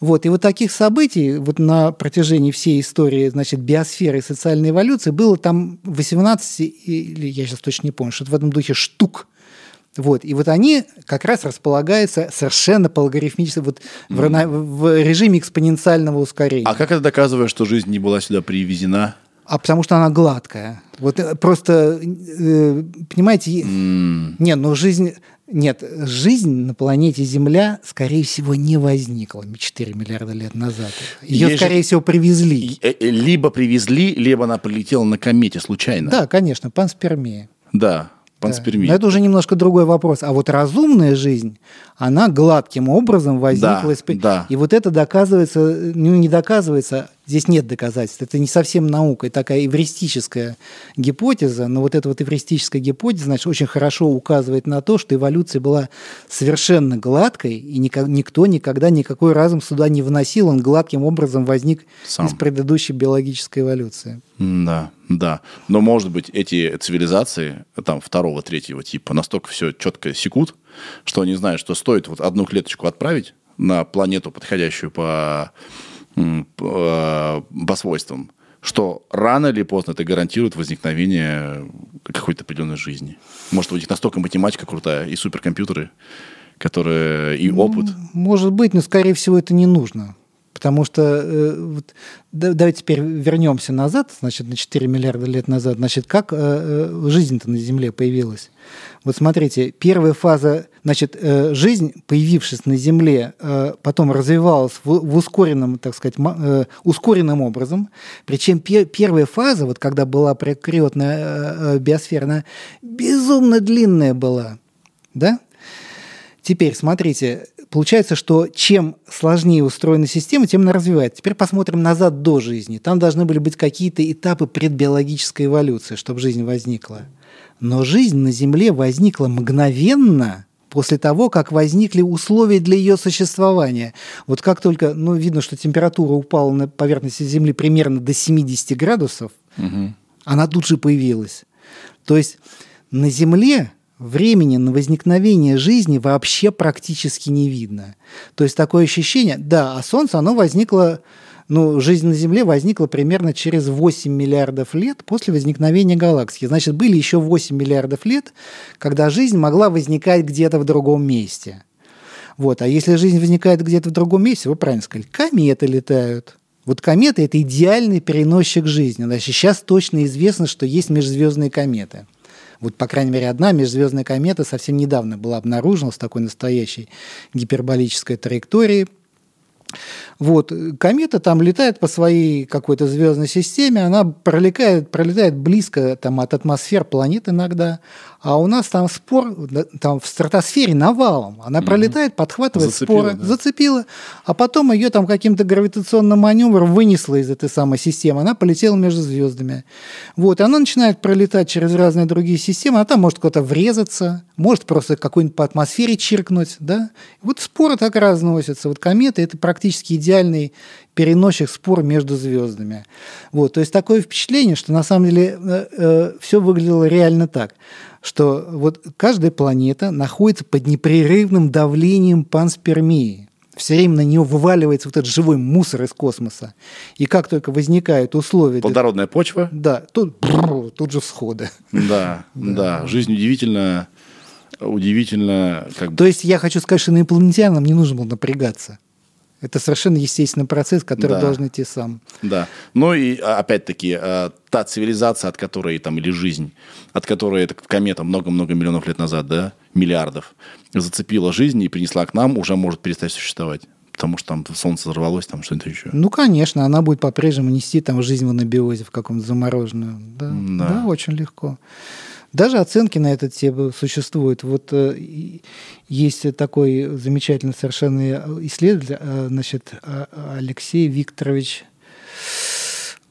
Вот, и вот таких событий вот на протяжении всей истории значит, биосферы и социальной эволюции было там 18, или я сейчас точно не помню, что-то в этом духе штук. Вот. И вот они как раз располагаются совершенно по логарифмически, вот в, рано- в режиме экспоненциального ускорения. А как это доказывает, что жизнь не была сюда привезена? А потому что она гладкая. Вот э, просто, э, понимаете, М, не, ну жизнь, нет, жизнь на планете Земля, скорее всего, не возникла 4 миллиарда лет назад. Ее, Есть же- скорее всего, привезли. э, э, Либо привезли, либо она прилетела на комете случайно. Да, конечно, панспермия. Да, Да. панспермия. Но это уже немножко другой вопрос. А вот разумная жизнь, она гладким образом возникла. Да, из да. И вот это доказывается, ну не доказывается, здесь нет доказательств. Это не совсем наука, это такая эвристическая гипотеза. Но вот эта вот эвристическая гипотеза, значит, очень хорошо указывает на то, что эволюция была совершенно гладкой, и никто никогда никакой разум сюда не вносил, он гладким образом возник Сам. из предыдущей биологической эволюции. Да, да. Но, может быть, эти цивилизации, там, второго, третьего типа, настолько все четко секут, что они знают, что стоит вот одну клеточку отправить на планету, подходящую по, по, по свойствам, что рано или поздно это гарантирует возникновение какой-то определенной жизни. Может, у них настолько математика крутая и суперкомпьютеры, которые и опыт. Может быть, но, скорее всего, это не нужно. Потому что, э, вот, да- давайте теперь вернемся назад, значит, на 4 миллиарда лет назад. Значит, как э, э, жизнь-то на Земле появилась? Вот смотрите, первая фаза, значит, э, жизнь, появившись на Земле, э, потом развивалась в, в ускоренном, так сказать, э, ускоренным образом. Причем пе- первая фаза, вот когда была прокариотная э, э, биосфера, она безумно длинная была. Да? Теперь, смотрите, получается, что чем сложнее устроена система, тем она развивается. Теперь посмотрим назад до жизни. Там должны были быть какие-то этапы предбиологической эволюции, чтобы жизнь возникла. Но жизнь на Земле возникла мгновенно после того, как возникли условия для ее существования. Вот как только, ну, видно, что температура упала на поверхности Земли примерно до 70 градусов, она тут же появилась. То есть на Земле времени на возникновение жизни вообще практически не видно. То есть такое ощущение, да, а Солнце, оно возникло, ну, жизнь на Земле возникла примерно через 8 миллиардов лет после возникновения галактики. Значит, были еще 8 миллиардов лет, когда жизнь могла возникать где-то в другом месте. Вот. А если жизнь возникает где-то в другом месте, вы правильно сказали, кометы летают. Вот кометы – это идеальный переносчик жизни. Значит, сейчас точно известно, что есть межзвездные кометы. Вот, по крайней мере, одна межзвездная комета совсем недавно была обнаружена с такой настоящей гиперболической траекторией. Вот, комета там летает по своей какой-то звездной системе, она пролетает, пролетает близко там, от атмосфер планет иногда, а у нас там спор, там в стратосфере навалом. Она пролетает, подхватывает Зацепила, споры, да. зацепила, а потом ее там каким-то гравитационным маневром вынесло из этой самой системы, она полетела между звездами. Вот, и она начинает пролетать через разные другие системы, она там может куда-то врезаться, может просто какой-нибудь по атмосфере чиркнуть, да. Вот споры так разносятся. Вот кометы – это практически идеальный переносчик спор между звездами. Вот, то есть такое впечатление, что на самом деле все выглядело реально так, что вот каждая планета находится под непрерывным давлением панспермии. Все время на нее вываливается вот этот живой мусор из космоса. И как только возникают условия... для- Плодородная почва. Да, тут, бррр, тут же всходы. Да, да. Жизнь удивительно, удивительно, как бы. То есть я хочу сказать, что инопланетянам не нужно было напрягаться. Это совершенно естественный процесс, который Да. должен идти сам. Да. Ну и а, опять-таки а, та цивилизация, от которой там или жизнь, от которой эта комета много-много миллионов лет назад, да, миллиардов, зацепила жизнь и принесла к нам, уже может перестать существовать. Потому что там солнце взорвалось, там что-нибудь еще. Ну, конечно, она будет по-прежнему нести там жизнь в анабиозе в каком-то замороженную. Да, Да. да. очень легко. Даже оценки на эту тему существуют. Вот э, есть такой замечательный совершенно исследователь, э, значит, а- Алексей Викторович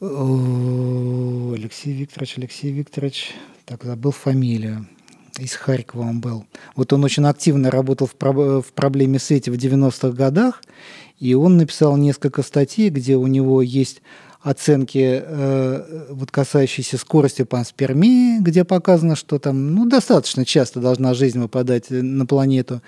Алексей Викторович, Алексей Викторович, так, забыл фамилию. Из Харькова он был. Вот он очень активно работал в, проб- в проблеме сети в 90-х годах, и он написал несколько статей, где у него есть оценки, э, вот касающиеся скорости панспермии, где показано, что там ну, достаточно часто должна жизнь выпадать э, на планету.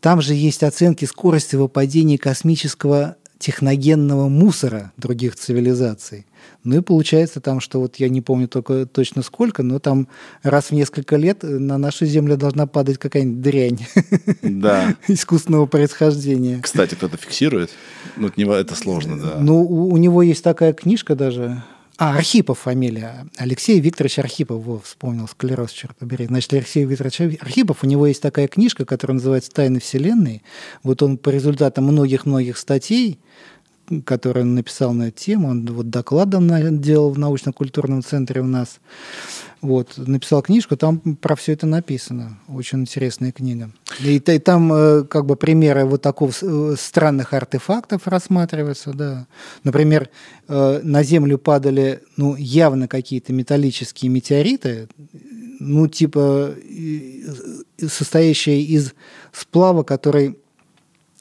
Там же есть оценки скорости выпадения космического техногенного мусора других цивилизаций. Ну и получается там, что вот я не помню только точно сколько, но там раз в несколько лет на нашу Землю должна падать какая-нибудь дрянь Да. искусственного происхождения. Кстати, кто-то фиксирует? Ну, это сложно, да. Ну, у, у него есть такая книжка даже. А, Архипов фамилия. Алексей Викторович Архипов. Во, вспомнил, склероз, черт побери. Значит, Алексей Викторович Архипов, у него есть такая книжка, которая называется «Тайны Вселенной». Вот он по результатам многих-многих статей, которые он написал на эту тему, он вот докладом делал в научно-культурном центре у нас, вот, написал книжку, там про все это написано. Очень интересная книга. И, и там э, как бы примеры вот такого э, странных артефактов рассматриваются, да. Например, э, на Землю падали, ну, явно какие-то металлические метеориты, ну, типа состоящие из сплава, который,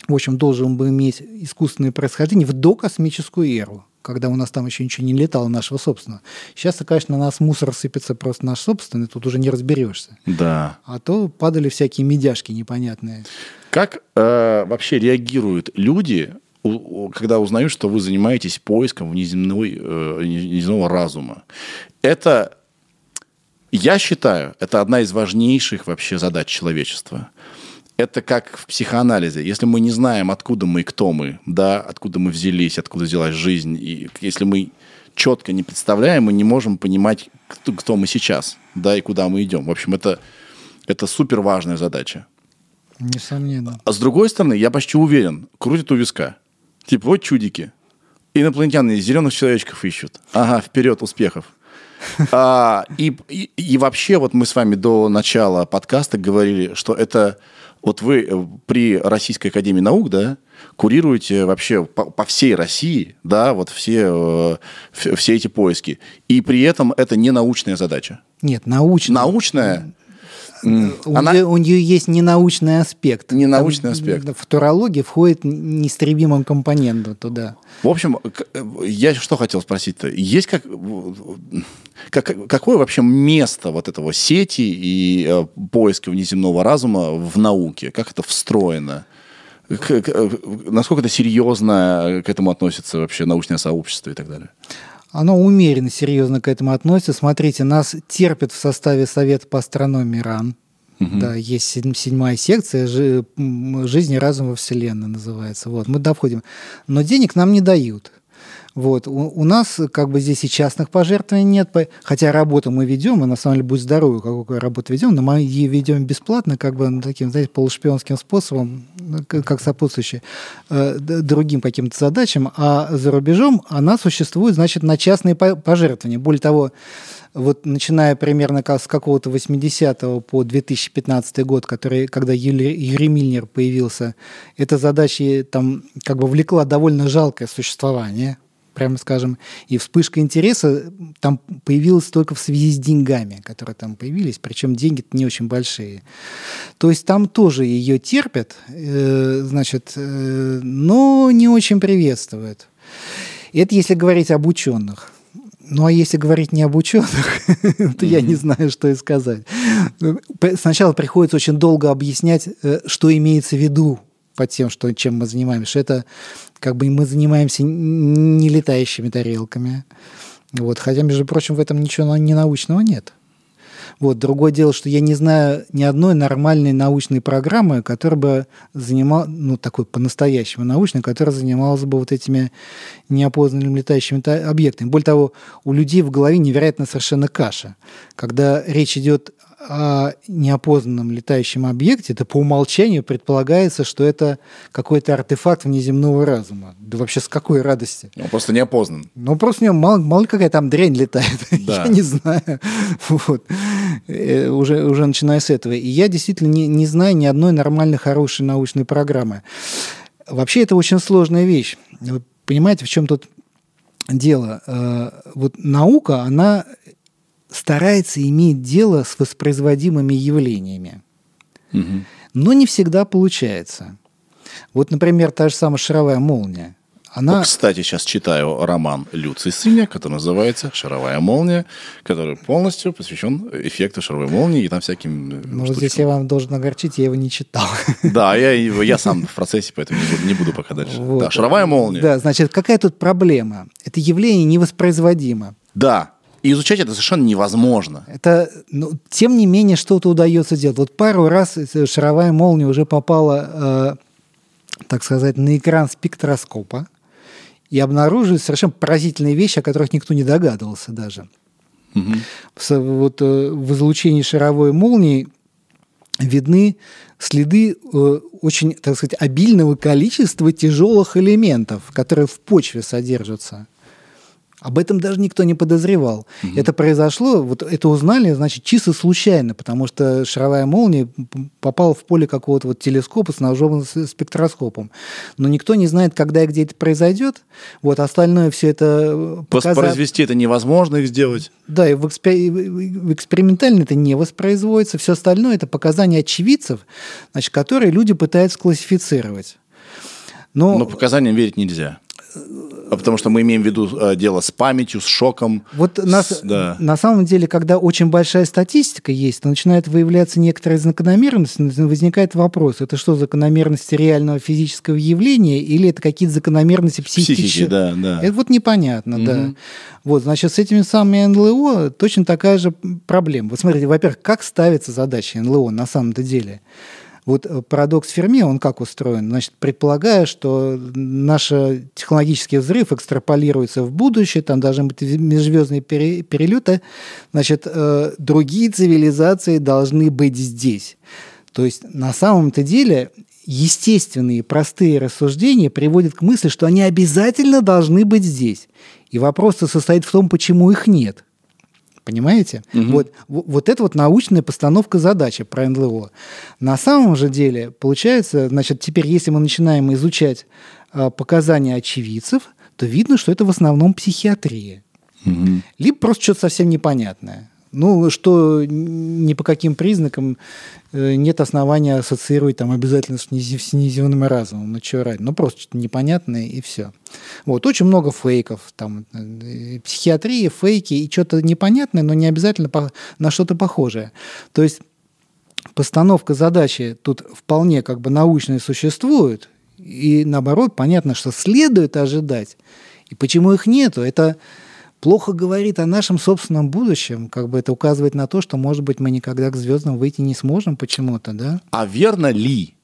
в общем, должен был иметь искусственное происхождение в докосмическую эру когда у нас там еще ничего не летало нашего собственного. Сейчас, конечно, на нас мусор сыпется просто наш собственный, тут уже не разберешься. Да. А то падали всякие медяшки непонятные. Как э, вообще реагируют люди, когда узнают, что вы занимаетесь поиском внеземной, э, внеземного разума? Это, я считаю, это одна из важнейших вообще задач человечества. Это как в психоанализе. Если мы не знаем, откуда мы и кто мы, да, откуда мы взялись, откуда взялась жизнь, и если мы четко не представляем, мы не можем понимать, кто, кто мы сейчас, да, и куда мы идем. В общем, это, это супер важная задача. Несомненно. А с другой стороны, я почти уверен, крутит у виска. Типа, вот чудики. Инопланетяне зеленых человечков ищут. Ага, вперед, успехов. А, и, и, и вообще, вот мы с вами до начала подкаста говорили, что это вот вы э, при Российской Академии Наук, да, курируете вообще по, по всей России, да, вот все, э, все эти поиски. И при этом это не научная задача. Нет. Научная, м, У, она- нее, у нее есть ненаучный аспект. Ненаучный Там, аспект. Футурология входит неистребимым компонентом туда. В общем, к- я что хотел спросить-то? Есть как, как- какое вообще место вот этого сети и э, поиска внеземного разума в науке? Как это встроено? К- к- насколько это серьезно к этому относится вообще научное сообщество и так далее? Оно умеренно серьезно к этому относится. Смотрите, нас терпят в составе Совета по астрономии РАН. Да, есть седь- седьмая секция «Жизнь и разум во Вселенной» называется. Вот, мы доходим. Но денег нам не дают. Вот. У, у нас как бы здесь и частных пожертвований нет, хотя работу мы ведем, и на самом деле будь здоровы, какую работу ведем, но мы ее ведем бесплатно, как бы ну, таким, знаете, полушпионским способом, ну, как сопутствующие э, другим каким-то задачам, а за рубежом она существует, значит, на частные по- пожертвования. Более того, вот начиная примерно с какого-то 80 по 2015 год, который, когда Юли- Юрий Мильнер появился, эта задача там как бы влекла довольно жалкое существование, прямо скажем. И вспышка интереса там появилась только в связи с деньгами, которые там появились, причем деньги не очень большие. То есть там тоже ее терпят, э, значит, э, но не очень приветствуют. Это если говорить об ученых. Ну, а если говорить не об ученых, то я не знаю, что и сказать. Сначала приходится очень долго объяснять, э, что имеется в виду под тем, что, чем мы занимаемся. Это как бы мы занимаемся не летающими тарелками. Вот. Хотя, между прочим, в этом ничего на- ненаучного нет. Вот. Другое дело, что я не знаю ни одной нормальной научной программы, которая бы занимала, ну, такой по-настоящему научной, которая занималась бы вот этими неопознанными летающими та- объектами. Более того, у людей в голове невероятно совершенно каша. Когда речь идет о неопознанном летающем объекте, это по умолчанию предполагается, что это какой-то артефакт внеземного разума. Да вообще с какой радости? Он просто не опознан. Ну, просто него мало, мало какая там дрянь летает. Да. Я не знаю. Вот. Э, Уже, уже начиная с этого. И я действительно не, не знаю ни одной нормальной, хорошей научной программы. Вообще это очень сложная вещь. Вы понимаете, в чем тут дело? Э, Вот наука, она старается иметь дело с воспроизводимыми явлениями. Мгм. Но не всегда получается. Вот, например, та же самая шаровая молния. Она... Вот, Кстати, сейчас читаю роман Люци Сыня, который называется «Шаровая молния», который полностью посвящен эффекту шаровой молнии и там всяким э, Ну, вот здесь я вам должен огорчить, я его не читал. Да, я, я сам в процессе, поэтому не буду, не буду пока дальше. Вот. Да, шаровая молния. Да, значит, какая тут проблема? Это явление невоспроизводимо. Да. И изучать это совершенно невозможно. Это, ну, тем не менее, что-то удается делать. Вот пару раз шаровая молния уже попала, э, так сказать, на экран спектроскопа и обнаруживает совершенно поразительные вещи, о которых никто не догадывался даже. С- Вот э, в излучении шаровой молнии видны следы э, очень, так сказать, обильного количества тяжелых элементов, которые в почве содержатся. Об этом даже никто не подозревал. Это произошло, вот это узнали, значит, чисто случайно, потому что шаровая молния попала в поле какого-то вот телескопа с ножовым спектроскопом. Но никто не знает, когда и где это произойдет. Вот остальное все это э, показа- Воспроизвести это невозможно их сделать. да, и в, экспе- и в- в экспериментально это не воспроизводится. Все остальное это показания очевидцев, значит, которые люди пытаются классифицировать. Но, Но показаниям верить нельзя. А потому что мы имеем в виду э, дело с памятью, с шоком. вот на, с- да. на самом деле, когда очень большая статистика есть, то начинает выявляться некоторые закономерности, но возникает вопрос, это что, закономерности реального физического явления или это какие-то закономерности Психики, психические? да, да. Это вот непонятно, да. Мгм. Вот, значит, с этими самыми НЛО точно такая же проблема. Вот смотрите, во-первых, как ставится задача НЛО на самом-то деле? Вот э, парадокс Ферми, он как устроен? Значит, предполагая, что наш э, технологический взрыв экстраполируется в будущее, там должны быть межзвездные пере- перелеты, значит, э, другие цивилизации должны быть здесь. То есть на самом-то деле естественные простые рассуждения приводят к мысли, что они обязательно должны быть здесь. И вопрос состоит в том, почему их нет. Понимаете? Вот, в- вот это вот научная постановка задачи про НЛО. На самом же деле, получается, значит, теперь, если мы начинаем изучать а, показания очевидцев, то видно, что это в основном психиатрия. Мгм. Либо просто что-то совсем непонятное. Ну, что ни по каким признакам э, нет основания ассоциировать там обязательно с неземным разумом. Ну, что ради? Ну, просто что-то непонятное и все. Вот, очень много фейков. Там, э, психиатрия, фейки и что-то непонятное, но не обязательно на что-то похожее. То есть постановка задачи тут вполне как бы научная существует, и наоборот, понятно, что следует ожидать. И почему их нету, это плохо говорит о нашем собственном будущем, как бы это указывает на то, что, может быть, мы никогда к звездам выйти не сможем почему-то, да? А верно ли,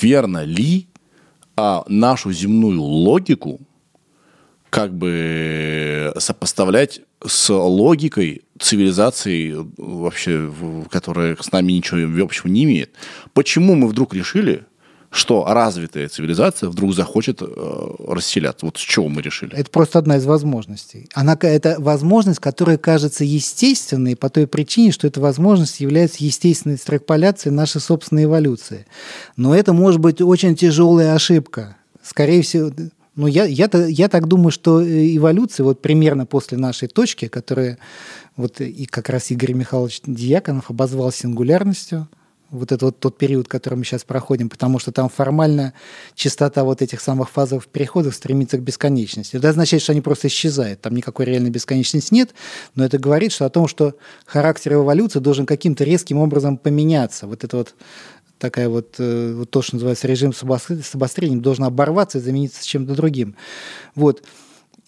верно ли а, нашу земную логику как бы сопоставлять с логикой цивилизации вообще, которая с нами ничего общего не имеет? Почему мы вдруг решили, что развитая цивилизация вдруг захочет э, расселяться? Вот с чего мы решили? Это просто одна из возможностей. Она, это возможность, которая кажется естественной по той причине, что эта возможность является естественной экстраполяцией нашей собственной эволюции. Но это может быть очень тяжелая ошибка. Скорее всего, Ну, я, я, я так думаю, что э, эволюция вот примерно после нашей точки, которая вот и как раз Игорь Михайлович Дьяконов обозвал сингулярностью, вот это вот тот период, который мы сейчас проходим, потому что там формально частота вот этих самых фазовых переходов стремится к бесконечности. Это означает, что они просто исчезают, там никакой реальной бесконечности нет, но это говорит что о том, что характер эволюции должен каким-то резким образом поменяться. Вот это вот такая вот, э, вот то, что называется режим с обострением, должен оборваться и замениться чем-то другим. Вот.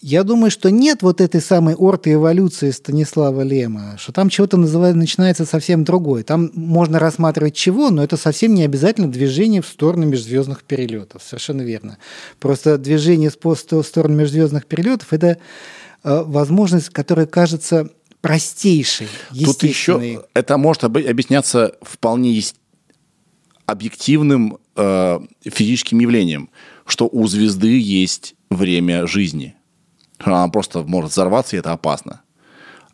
Я думаю, что нет вот этой самой орто-эволюции Станислава Лема, что там чего-то называется, начинается совсем другое. Там можно рассматривать чего, но это совсем не обязательно движение в сторону межзвездных перелетов. Совершенно верно. Просто движение в сторону межзвездных перелетов – это э, возможность, которая кажется простейшей, Тут еще это может об- объясняться вполне объективным э, физическим явлением, что у звезды есть время жизни. Она просто может взорваться, и это опасно.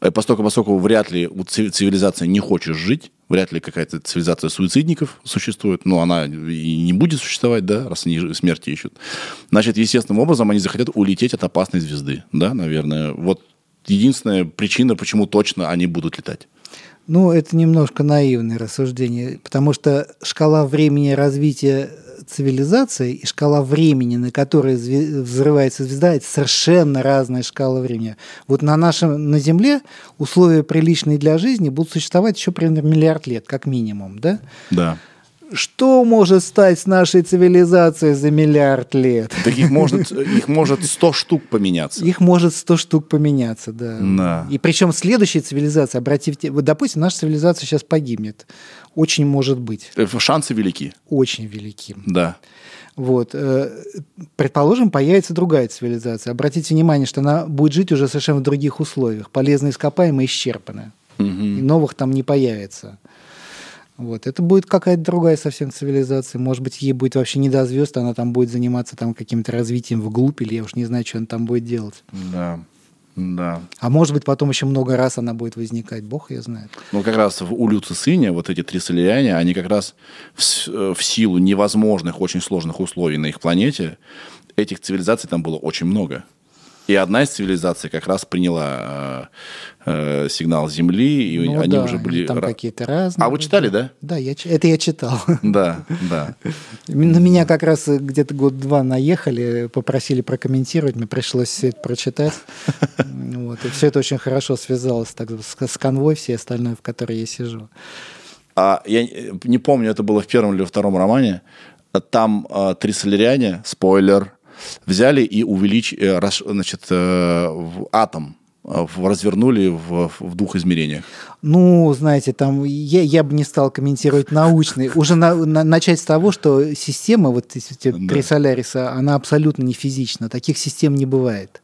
И поскольку, поскольку вряд ли цивилизация не хочет жить, вряд ли какая-то цивилизация суицидников существует, но она и не будет существовать, да, раз они смерти ищут. Значит, естественным образом они захотят улететь от опасной звезды, да, наверное. Вот единственная причина, почему точно они будут летать. Ну, это немножко наивное рассуждение, потому что шкала времени развития цивилизации и шкала времени, на которой взрывается звезда, это совершенно разная шкала времени. Вот на нашем, на Земле условия приличные для жизни будут существовать еще примерно миллиард лет, как минимум, да? Да. Что может стать с нашей цивилизацией за миллиард лет? Так их может, их может 100 штук поменяться. Их может 100 штук поменяться, да. Да. И причем следующая цивилизация, обратите, вот, допустим, наша цивилизация сейчас погибнет. Очень может быть, Э, Шансы велики. очень велики. Да. Вот. э, Предположим, появится другая цивилизация. Обратите внимание, что она будет жить уже совершенно в других условиях. Полезные ископаемые исчерпаны. И новых там не появится. Вот. Это будет какая-то другая совсем цивилизация. Может быть, ей будет вообще не до звезд, она там будет заниматься там каким-то развитием вглубь, или я уж не знаю, что она там будет делать. Да. Да. А может быть, потом еще много раз она будет возникать. Бог ее знает. Ну, как раз в у Люцисыне вот эти три соляне, они как раз в, э, в силу невозможных, очень сложных условий на их планете, этих цивилизаций там было очень много. И одна из цивилизаций как раз приняла э, э, сигнал Земли, и Ну они да, уже были... Там какие-то разные. А вы читали, да? Да, я, это я читал. Да, да. На меня как раз где-то год-два наехали, попросили прокомментировать, мне пришлось все это прочитать. Вот. И все это очень хорошо связалось так, с, конвой, все остальное, в которой я сижу. А я э, не помню, это было в первом или втором романе. Там э, три соляриане, спойлер, взяли и увеличили, значит, э, атом э, развернули в, в двух измерениях. Ну, знаете, там я, я бы не стал комментировать научный. Уже на- на- начать с того, что система, вот три Соляриса, она абсолютно не физична. Таких систем не бывает.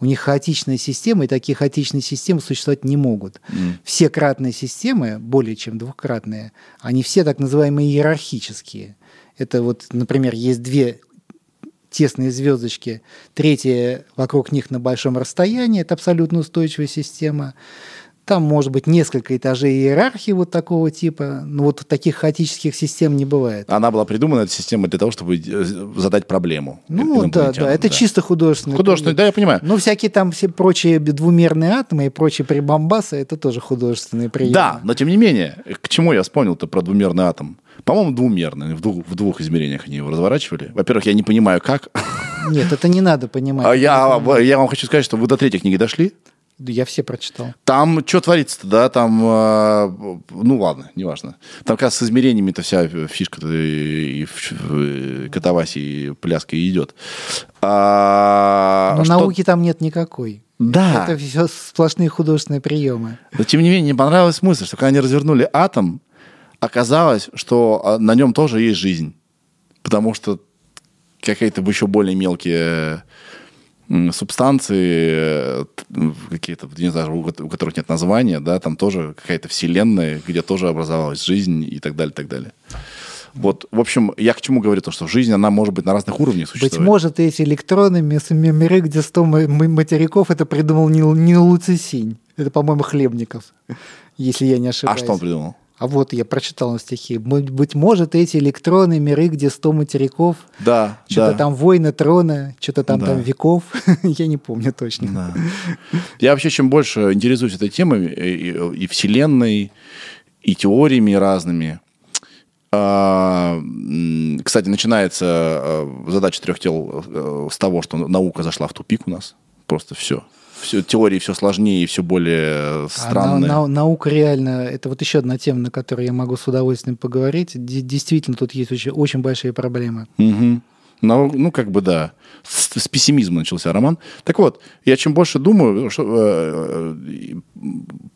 У них хаотичная система, и такие хаотичные системы существовать не могут. Все кратные системы, более чем двухкратные, они все так называемые иерархические. Это вот, например, есть две тесные звездочки, третья вокруг них на большом расстоянии, это абсолютно устойчивая система. Там может быть несколько этажей иерархии вот такого типа, но вот таких хаотических систем не бывает. Она была придумана, эта система, для того, чтобы э, задать проблему. Ну да, да, это чисто художественный. Художественный, да, я понимаю. Ну, всякие там все прочие двумерные атомы и прочие прибамбасы, это тоже художественные приемы. Да, но тем не менее, к чему я вспомнил-то про двумерный атом? По-моему, двумерный, в двух, в двух измерениях они его разворачивали. Во-первых, я не понимаю, как. Нет, это не надо понимать. А я, я вам хочу сказать, что вы до третьей книги дошли. Я все прочитал. Там что творится-то, да? Там, э, ну ладно, неважно. Там как раз с измерениями-то вся фишка и, и в- в катавасии и пляска и идет. А, Но что- науки там нет никакой. Да. Это все сплошные художественные приемы. Но тем не менее, мне понравилась мысль, что когда они развернули атом, оказалось, что а, на нем тоже есть жизнь. Потому что какие-то еще более мелкие субстанции, э, какие-то, не знаю, у ко- у которых нет названия, да, там тоже какая-то вселенная, где тоже образовалась жизнь и так далее, так далее. Вот, в общем, я к чему говорю, то, что жизнь, она может быть на разных уровнях Быть существовать. может, эти электроны, миры, где 100 ма- ма- материков, это придумал не, не Луцисинь. Это, по-моему, Хлебников, если я не А ошибаюсь. что он придумал? А вот я прочитал на стихи. Быть может, эти электроны, миры, где 100 материков, Да, что-то да. там войны трона, что-то там, Да. там веков. я не помню точно. Да. Я вообще чем больше интересуюсь этой темой и, и- и вселенной, и теориями разными. А, Кстати, начинается э, задача трех тел э, с того, что наука зашла в тупик у нас. Просто все. Все теории все сложнее и все более А странные. на- на- наука реально, это вот еще одна тема, на которой я могу с удовольствием поговорить. Де- действительно, тут есть очень, очень большие проблемы. Мгм. Ну, ну, как бы да. С, с пессимизма начался роман. Так вот, я чем больше думаю что, э, э,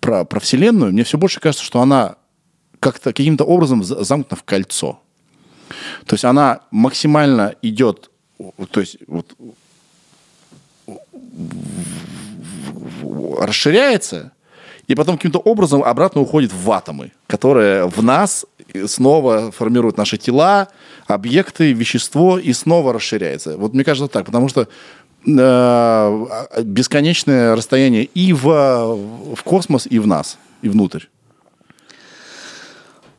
про, про Вселенную, мне все больше кажется, что она как-то каким-то образом за- замкнута в кольцо. То есть она максимально идет, то есть вот, расширяется, и потом каким-то образом обратно уходит в атомы, которые в нас снова формируют наши тела, объекты, вещество, и снова расширяется. Вот мне кажется так, потому что э, бесконечное расстояние и в, в космос, и в нас, и внутрь.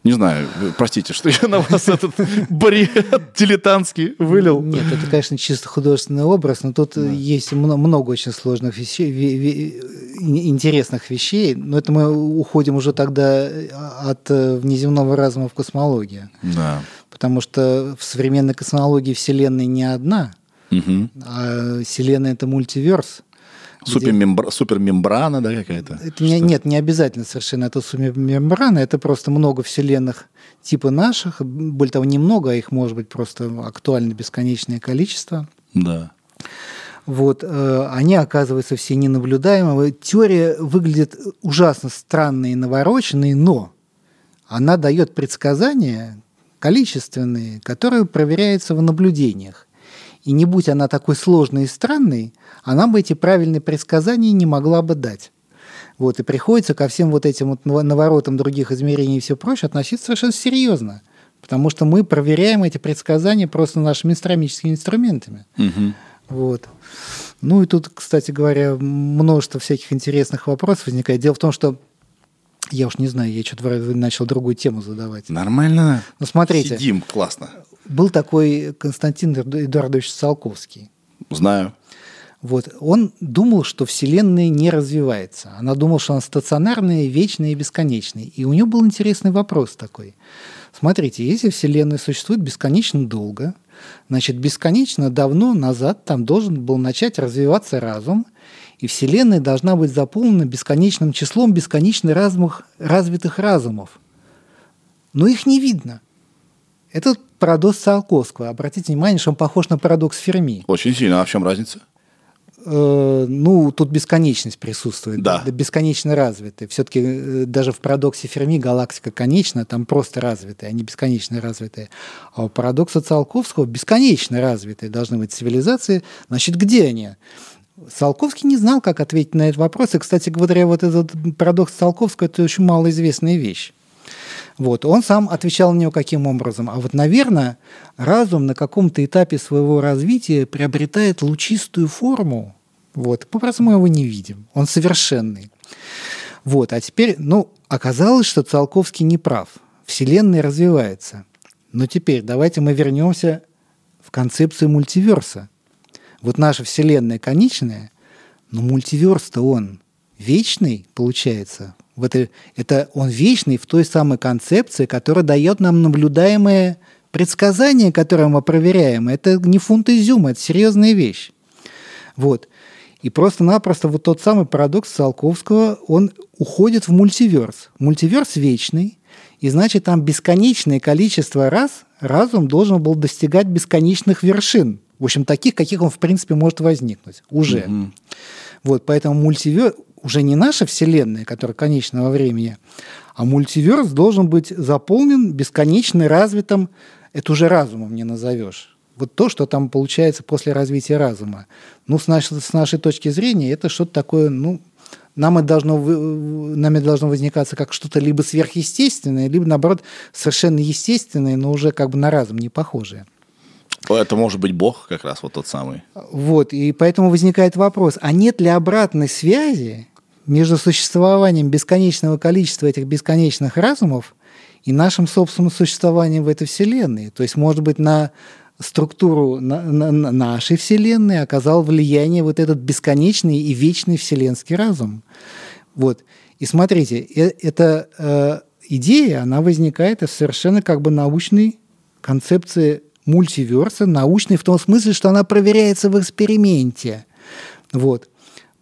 Не знаю, вы простите, что я на вас этот бред дилетантский вылил. Нет, это, конечно, чисто художественный образ, но тут э, есть мно- много очень сложных вещей, ве- ве- ин- интересных вещей. Но это мы уходим уже тогда э, от э, внеземного разума в космологию. Да. Потому что в современной космологии Вселенная не одна, Мгм. а Вселенная – это мультиверс. Супермембра- супермембрана, да, какая-то? Это не, нет, не обязательно совершенно это суммембрана, это просто много вселенных типа наших, более того, немного, а их может быть просто актуально бесконечное количество. Да. Вот, э, они оказываются все ненаблюдаемы. Теория выглядит ужасно странной и навороченной, но она дает предсказания количественные, которые проверяются в наблюдениях. И не будь она такой сложной и странной, она бы эти правильные предсказания не могла бы дать. Вот, и приходится ко всем вот этим вот наво- наворотам других измерений и все прочее относиться совершенно серьезно. Потому что мы проверяем эти предсказания просто нашими астрономическими инструментами. Мгм. Вот. Ну и тут, кстати говоря, множество всяких интересных вопросов возникает. Дело в том, что я уж не знаю, я что-то начал другую тему задавать. Нормально. Ну, смотрите, Сидим, классно. Был такой Константин Эдуардович Циолковский. Знаю. Вот. Он думал, что Вселенная не развивается. Она думала, что она стационарная, вечная и бесконечная. И у него был интересный вопрос такой. Смотрите, если Вселенная существует бесконечно долго, значит, бесконечно давно назад там должен был начать развиваться разум, и Вселенная должна быть заполнена бесконечным числом бесконечно разных, развитых разумов. Но их не видно. Это парадокс Циолковского. Обратите внимание, что он похож на парадокс Ферми. Очень сильно. А в чем разница? Э, ну, тут бесконечность присутствует, Да. бесконечно развитая. Все-таки даже в парадоксе Ферми галактика конечна, там просто развитая, а не бесконечно развитая. А у парадокса Циолковского бесконечно развитые должны быть цивилизации. Значит, где они? Циолковский не знал, как ответить на этот вопрос. И, кстати говоря, вот этот парадокс Циолковского – это очень малоизвестная вещь. Вот. Он сам отвечал на него каким образом. А вот, наверное, разум на каком-то этапе своего развития приобретает лучистую форму. Вот. Попросту мы его не видим. Он совершенный. Вот. А теперь, ну, оказалось, что Циолковский не прав. Вселенная развивается. Но теперь давайте мы вернемся в концепцию мультиверса. Вот наша Вселенная конечная, но мультиверс-то он вечный, получается. В этой, это он вечный в той самой концепции, которая дает нам наблюдаемое предсказание, которое мы проверяем. Это не фунт изюма, это серьезная вещь. Вот. И просто-напросто вот тот самый парадокс Циолковского, он уходит в мультиверс. Мультиверс вечный, и значит там бесконечное количество раз разум должен был достигать бесконечных вершин. В общем, таких, каких он, в принципе, может возникнуть уже. Мгм. Вот, поэтому мультиверс уже не наша Вселенная, которая конечна во времени, а мультиверс должен быть заполнен бесконечно развитым, это уже разумом не назовешь. Вот то, что там получается после развития разума. Ну, с нашей, с нашей точки зрения, это что-то такое, ну, нам это должно, нами должно возникаться как что-то либо сверхъестественное, либо, наоборот, совершенно естественное, но уже как бы на разум не похожее. Это может быть Бог как раз вот тот самый. Вот, и поэтому возникает вопрос, а нет ли обратной связи между существованием бесконечного количества этих бесконечных разумов и нашим собственным существованием в этой Вселенной. То есть, может быть, на структуру на, на- на нашей Вселенной оказал влияние вот этот бесконечный и вечный вселенский разум. Вот. И смотрите, э- эта э, идея, она возникает из совершенно как бы научной концепции мультиверса, научной в том смысле, что она проверяется в эксперименте. Вот.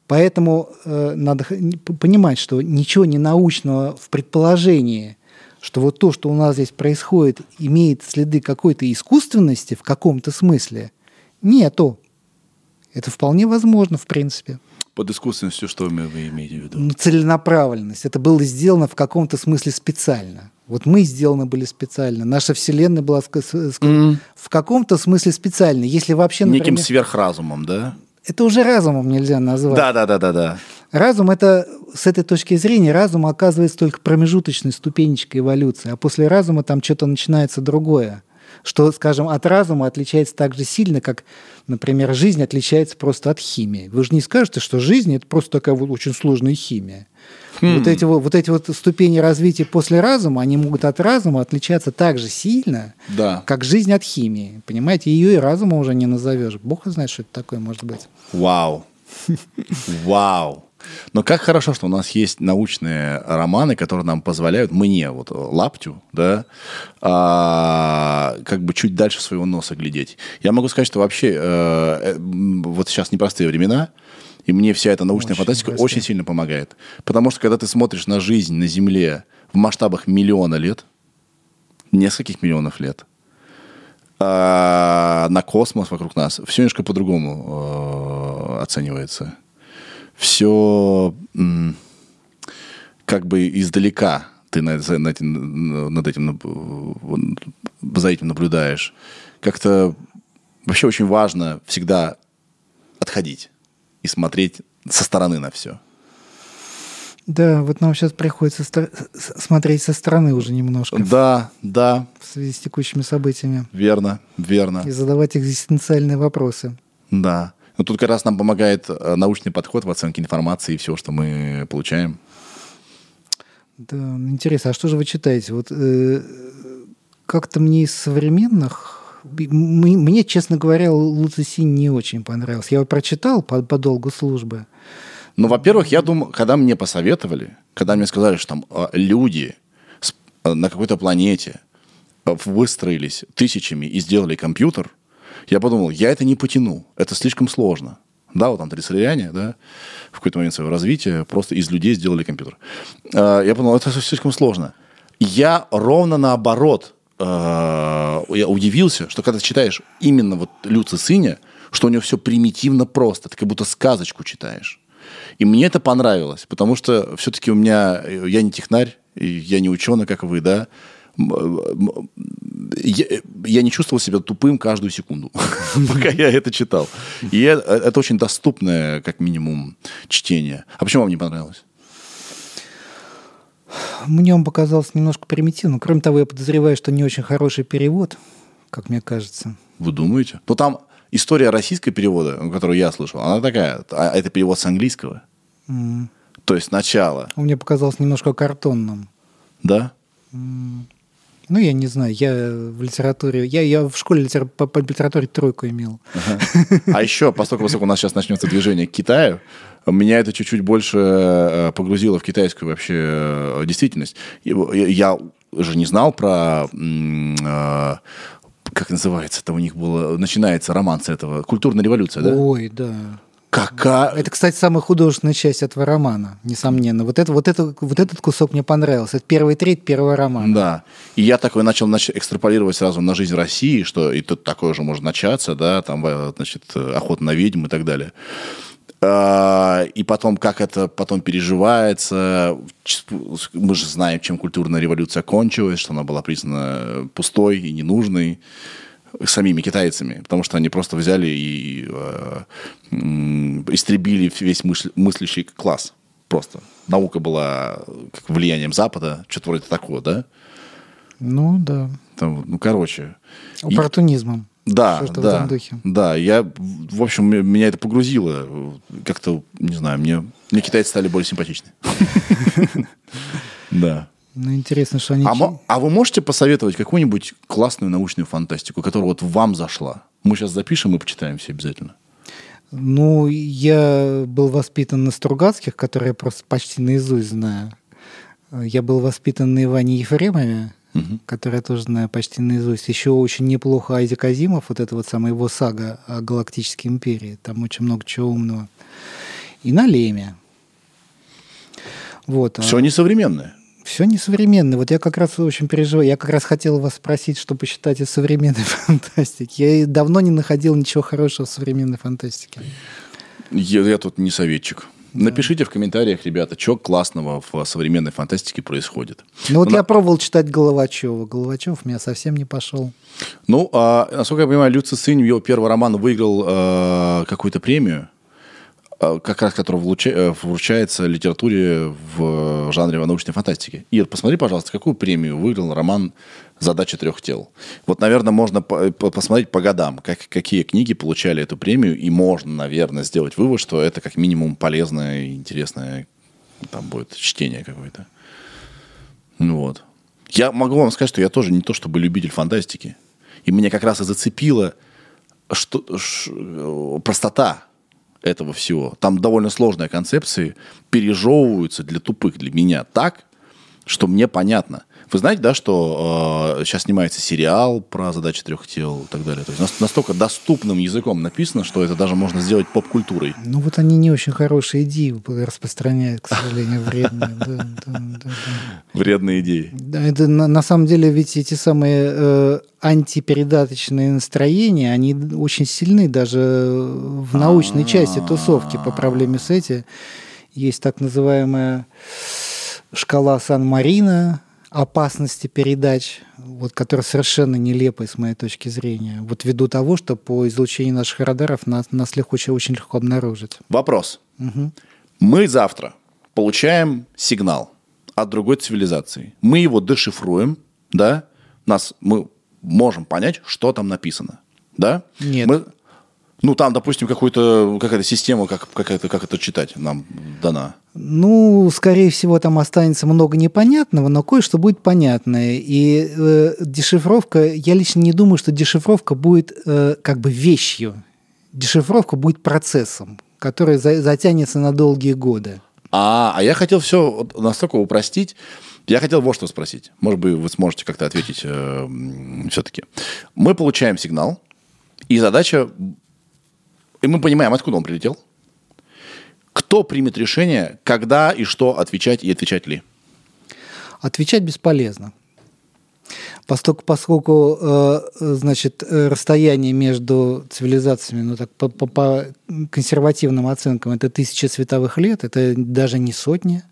Поэтому э, надо понимать, что ничего не научного в предположении, что вот то, что у нас здесь происходит, имеет следы какой-то искусственности в каком-то смысле, нету. Это вполне возможно, в принципе. Под искусственностью что вы имеете в виду? Ну, целенаправленность. Это было сделано в каком-то смысле специально. Вот мы сделаны были специально. Наша Вселенная была М. в каком-то смысле специально. Если вообще, Неким например, сверхразумом, да? это уже разумом нельзя назвать. Да, да, да, да, да. Разум это с этой точки зрения разум оказывается только промежуточной ступенечкой эволюции, а после разума там что-то начинается другое, что, скажем, от разума отличается так же сильно, как, например, жизнь отличается просто от химии. Вы же не скажете, что жизнь это просто такая вот очень сложная химия. Вот, эти вот, вот эти вот ступени развития после разума, они могут от разума отличаться так же сильно, Да. как жизнь от химии. Понимаете, ее и разума уже не назовешь. Бог знает, что это такое может быть. Вау. Вау. Но как хорошо, что у нас есть научные романы, которые нам позволяют, мне, вот лаптю, да, а, как бы чуть дальше своего носа глядеть. Я могу сказать, что вообще э, э, вот сейчас непростые времена, и мне вся эта научная Очень фантастика непростые. очень сильно помогает. Потому что когда ты смотришь на жизнь на Земле в масштабах миллиона лет, нескольких миллионов лет, а, на космос вокруг нас, все немножко по-другому э, оценивается. Все как бы издалека ты над этим, над этим, за этим наблюдаешь. Как-то вообще очень важно всегда отходить и смотреть со стороны на все. Да, вот нам сейчас приходится стар- смотреть со стороны уже немножко Да, да, в связи с текущими событиями верно, верно. и задавать экзистенциальные вопросы. Да. Но тут как раз нам помогает э, научный подход в оценке информации и все, что мы получаем. Да, ну, интересно, а что же вы читаете? Вот э, как-то мне из современных, мне, честно говоря, Луци не очень понравился. Я его прочитал по, по долгу службы. Ну, во-первых, я думаю, когда мне посоветовали, когда мне сказали, что там э, люди э, на какой-то планете выстроились тысячами и сделали компьютер, я подумал, я это не потяну, это слишком сложно. Да, вот там трисоляряне, да, в какой-то момент своего развития просто из людей сделали компьютер. Э, Я подумал, это слишком сложно. Я ровно наоборот э, я удивился, что когда читаешь именно вот Люци Сыня, что у него все примитивно просто, ты как будто сказочку читаешь. И мне это понравилось, потому что все-таки у меня, э, я не технарь, я не ученый, как вы, да, м, я, я не чувствовал себя тупым каждую секунду, пока я это читал. И э, это очень доступное, как минимум, чтение. А почему вам не понравилось? Мне он показался немножко примитивным. Кроме того, я подозреваю, что не очень хороший перевод, как мне кажется. Вы думаете? Ну, там история российского перевода, которую я слышал, она такая, а это перевод с английского. То есть начало, Он мне показался немножко картонным. да? Ну, я не знаю, я в литературе... Я, я в школе литера- по, по литературе тройку имел. А еще, поскольку, поскольку у нас сейчас начнется движение к Китаю, меня это чуть-чуть больше э, погрузило в китайскую вообще э, действительность. Я же не знал про... э, Как называется это у них было? Начинается роман с этого. Культурная революция, да? Ой, да. Какая... Это, кстати, самая художественная часть этого романа, несомненно. Вот, это, вот, это, вот этот кусок мне понравился. Это первый треть первого романа. Да. И я такой начал нач- экстраполировать сразу на жизнь России, что и тут такое же может начаться, да, там, э, значит, охота на ведьм и так далее. А, И потом, как это потом переживается. Мы же знаем, чем культурная революция кончилась, что она была признана пустой и ненужной самими китайцами, потому что они просто взяли и э, истребили весь мысль- мыслящий класс. Просто. Наука была как влиянием Запада, что-то вроде такого, да? Ну, да. Там, ну, короче. И- Оппортунизмом. да, в да, этом духе. да. Я, в общем, меня это погрузило. Как-то, не знаю, мне, мне китайцы стали более симпатичны. Да. Ну, интересно, что они... А, а вы можете посоветовать какую-нибудь классную научную фантастику, которая вот вам зашла? Мы сейчас запишем и почитаем все обязательно. Ну, я был воспитан на Стругацких, которые я просто почти наизусть знаю. Я был воспитан на Иване Ефремове, который я тоже знаю почти наизусть. Еще очень неплохо Айзек Азимов, вот это вот самая его сага о Галактической империи. Там очень много чего умного. И на Леме. Вот. Все несовременное. Все несовременно. Вот я как раз очень переживаю. Я как раз хотел вас спросить, что посчитать из современной фантастики. Я давно не находил ничего хорошего в современной фантастике. Я, я тут не советчик. Напишите в комментариях, ребята, что классного в современной фантастике происходит. Ну вот Ну, я на- пробовал читать Головачева. Головачев меня совсем не пошел. Ну, а, насколько я понимаю, Люци Сынь, его первый роман выиграл э, какую-то премию, как раз влуча- э, вручается литературе в жанре научной фантастики. Ир, посмотри, пожалуйста, какую премию выиграл роман «Задача трех тел». Вот, наверное, можно по- по- посмотреть по годам, как, какие книги получали эту премию, и можно, наверное, сделать вывод, что это как минимум полезное и интересное там будет чтение какое-то. Ну вот. Я могу вам сказать, что я тоже не то чтобы любитель фантастики. И меня как раз и зацепила что, ш- э, простота этого всего. Там довольно сложные концепции пережевываются для тупых, для меня так, что мне понятно. Вы знаете, да, что э, сейчас снимается сериал про задачи трех тел и так далее. То есть нас- настолько доступным языком написано, что это даже можно сделать поп-культурой. Ну вот они не очень хорошие идеи распространяют, к сожалению, вредные. Да, да, да. Вредные идеи. Это на, на самом деле ведь эти самые э, антипередаточные настроения, они очень сильны даже в научной части тусовки по проблеме сети. Есть так называемая шкала Сан-Марино опасности передач, вот, которая совершенно нелепая с моей точки зрения. Вот ввиду того, что по излучению наших радаров нас, нас легко, очень, очень легко обнаружить. Вопрос. Мгм. Мы завтра получаем сигнал от другой цивилизации. Мы его дешифруем, да? Нас, мы можем понять, что там написано, да? Нет. Мы- ну, там, допустим, какую-то, какая-то система, как, как, это, как это читать нам дана. Ну, скорее всего, там останется много непонятного, но кое-что будет понятное. И э, дешифровка, я лично не думаю, что дешифровка будет э, как бы вещью. Дешифровка будет процессом, который за- затянется на долгие годы. А, а я хотел все настолько упростить. Я хотел вот что спросить. Может быть, вы сможете как-то ответить все-таки. Мы получаем сигнал, и задача... И мы понимаем, откуда он прилетел. Кто примет решение, когда и что отвечать и отвечать ли? Отвечать бесполезно. Поскольку, поскольку э, значит, расстояние между цивилизациями, ну так по, по- по консервативным оценкам, это тысячи световых лет, это даже не сотни,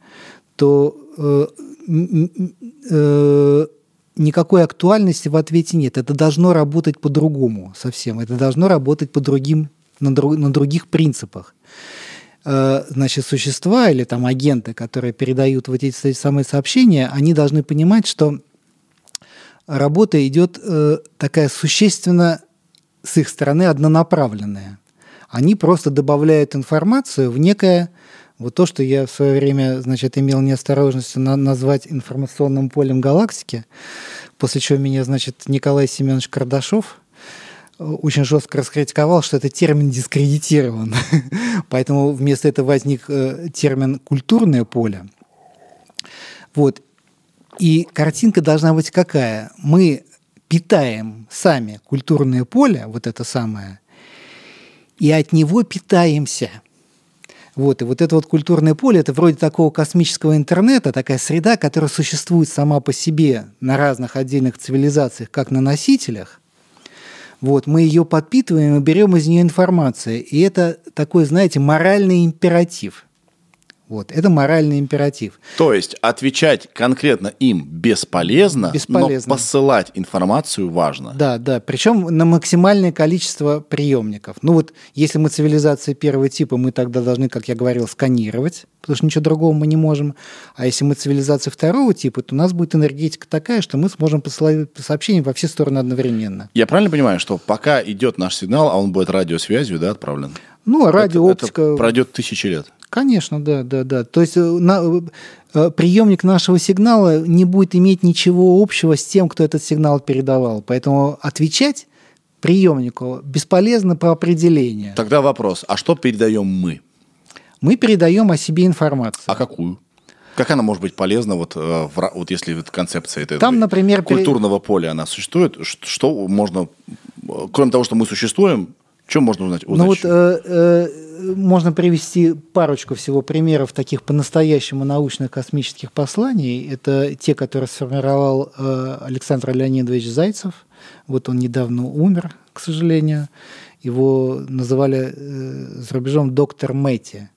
то э, э, никакой актуальности в ответе нет. Это должно работать по-другому совсем. Это должно работать по другим, на, дру- на других принципах э, значит, существа или там агенты, которые передают вот эти самые сообщения, они должны понимать, что работа идет э, такая существенно с их стороны однонаправленная. Они просто добавляют информацию в некое вот то, что я в свое время, значит, имел неосторожность на- назвать информационным полем галактики, после чего меня, значит, Николай Семенович Кардашов очень жестко раскритиковал, что этот термин дискредитирован. Поэтому вместо этого возник э, термин «культурное поле». Вот. И картинка должна быть какая? Мы питаем сами культурное поле, вот это самое, и от него питаемся. Вот, и вот это вот культурное поле, это вроде такого космического интернета, такая среда, которая существует сама по себе на разных отдельных цивилизациях, как на носителях. Вот, мы ее подпитываем и берем из нее информацию. И это такой, знаете, моральный императив. Вот, это моральный императив. То есть отвечать конкретно им бесполезно, Бесполезно. но посылать информацию важно. Да, да. Причем на максимальное количество приемников. Ну вот, если мы цивилизация первого типа, мы тогда должны, как я говорил, сканировать, потому что ничего другого мы не можем. А если мы цивилизация второго типа, то у нас будет энергетика такая, что мы сможем посылать сообщения во все стороны одновременно. Я правильно понимаю, что пока идет наш сигнал, а он будет радиосвязью да, отправлен? Ну, а Это- радиооптика, это пройдет тысячи лет. Конечно, да, да, да. То есть э, на- э, приемник нашего сигнала не будет иметь ничего общего с тем, кто этот сигнал передавал. Поэтому отвечать приемнику бесполезно по определению. Тогда вопрос, а что передаем мы? Мы передаем о себе информацию. А какую? Как она может быть полезна, вот, э, в вот если вот концепция этой Там, например, пере- культурного поля, она существует? Что можно, э, кроме того, что мы существуем, что можно узнать? Ну узнать вот еще? э, э, можно привести парочку всего примеров таких по-настоящему научных космических посланий. Это те, которые сформировал э, Александр Леонидович Зайцев. Вот он недавно умер, к сожалению. Его называли э, за рубежом доктор Мэтти.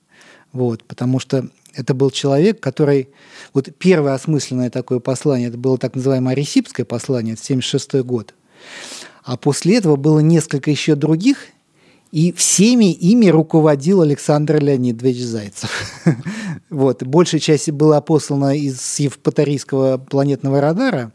Вот, потому что это был человек, который... Вот первое осмысленное такое послание, это было так называемое Аресипское послание, это 76 год. А после этого было несколько еще других, и всеми ими руководил Александр Леонидович Зайцев. Вот. Большая часть была послана из Евпаторийского планетного радара,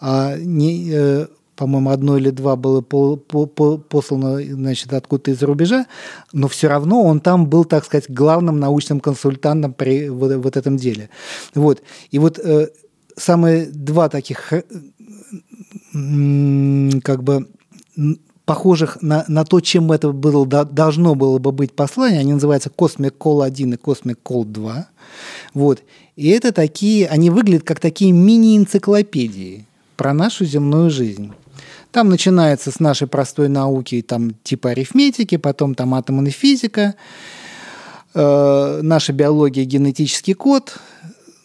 а не, э, по-моему, одно или два было по- по- по- послано значит, откуда-то из-за рубежа, но все равно он там был, так сказать, главным научным консультантом при вот, вот этом деле. Вот. И вот э, самые два таких э, как бы похожих на, на то, чем это было, до- должно было бы быть послание. Они называются Cosmic Call 1 и Cosmic Call 2. Вот. И это такие, они выглядят как такие мини-энциклопедии про нашу земную жизнь. Там начинается с нашей простой науки, там типа арифметики, потом там атомная физика, э, наша биология, генетический код,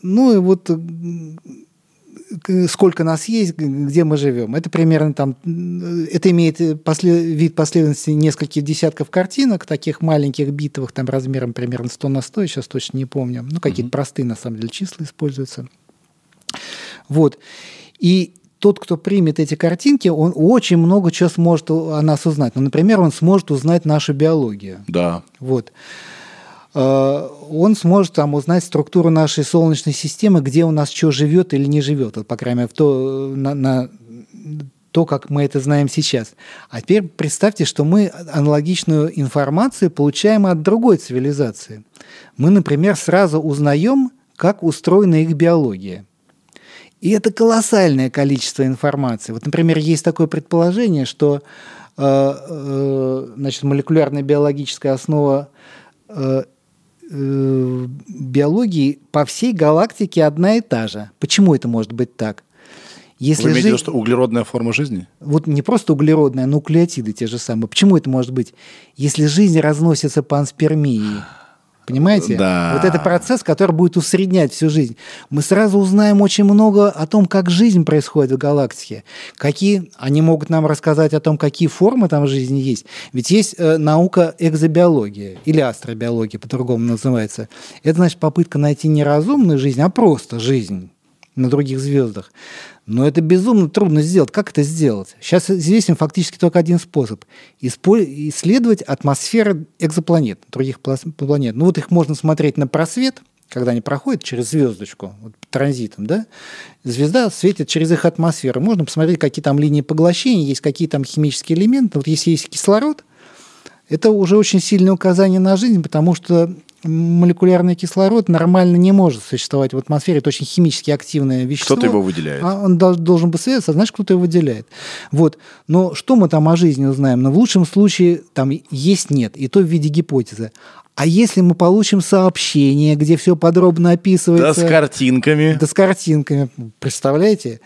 ну и вот сколько нас есть, где мы живем. Это примерно там, м, это имеет э, после- вид последовательности нескольких десятков картинок, таких маленьких битовых, там размером примерно 100 на 100, я сейчас точно не помню. Ну, какие-то простые, на самом деле, числа используются. Вот. И тот, кто примет эти картинки, он очень много чего сможет о о нас узнать. Ну, например, он сможет узнать нашу биологию. Да. Вот. Э, Он сможет там узнать структуру нашей Солнечной системы, где у нас что живет или не живет, вот, по крайней мере, в то, на, на то, как мы это знаем сейчас. А теперь представьте, что мы аналогичную информацию получаем от другой цивилизации. Мы, например, сразу узнаем, как устроена их биология. И это колоссальное количество информации. Вот, например, есть такое предположение, что э, э, значит, молекулярная биологическая основа э, э, биологии по всей галактике одна и та же. Почему это может быть так? Если Вы имеете в виду, что углеродная форма жизни? вот не просто углеродная, а нуклеотиды те же самые. Почему это может быть? Если жизнь разносится по анспермии. Понимаете? Да. Вот это процесс, который будет усреднять всю жизнь. Мы сразу узнаем очень много о том, как жизнь происходит в галактике. Какие... Они могут нам рассказать о том, какие формы там жизни есть. Ведь есть э, наука экзобиология или астробиология, по-другому называется. Это значит попытка найти не разумную жизнь, а просто жизнь на других звездах. Но это безумно трудно сделать. Как это сделать? Сейчас известен фактически только один способ. Исследовать атмосферы экзопланет, других планет. Ну вот их можно смотреть на просвет, когда они проходят через звездочку, вот, транзитом, да? Звезда светит через их атмосферу. Можно посмотреть, какие там линии поглощения, есть какие там химические элементы. Вот если есть кислород, это уже очень сильное указание на жизнь, потому что молекулярный кислород нормально не может существовать в атмосфере. Это очень химически активное вещество. Кто-то его выделяет. А он дол- должен быть светиться, а знаешь, кто-то его выделяет. Вот. Но что мы там о жизни узнаем? Ну, в лучшем случае там есть нет, и то в виде гипотезы. А если мы получим сообщение, где все подробно Да, описывается... с картинками. Да с картинками. Представляете?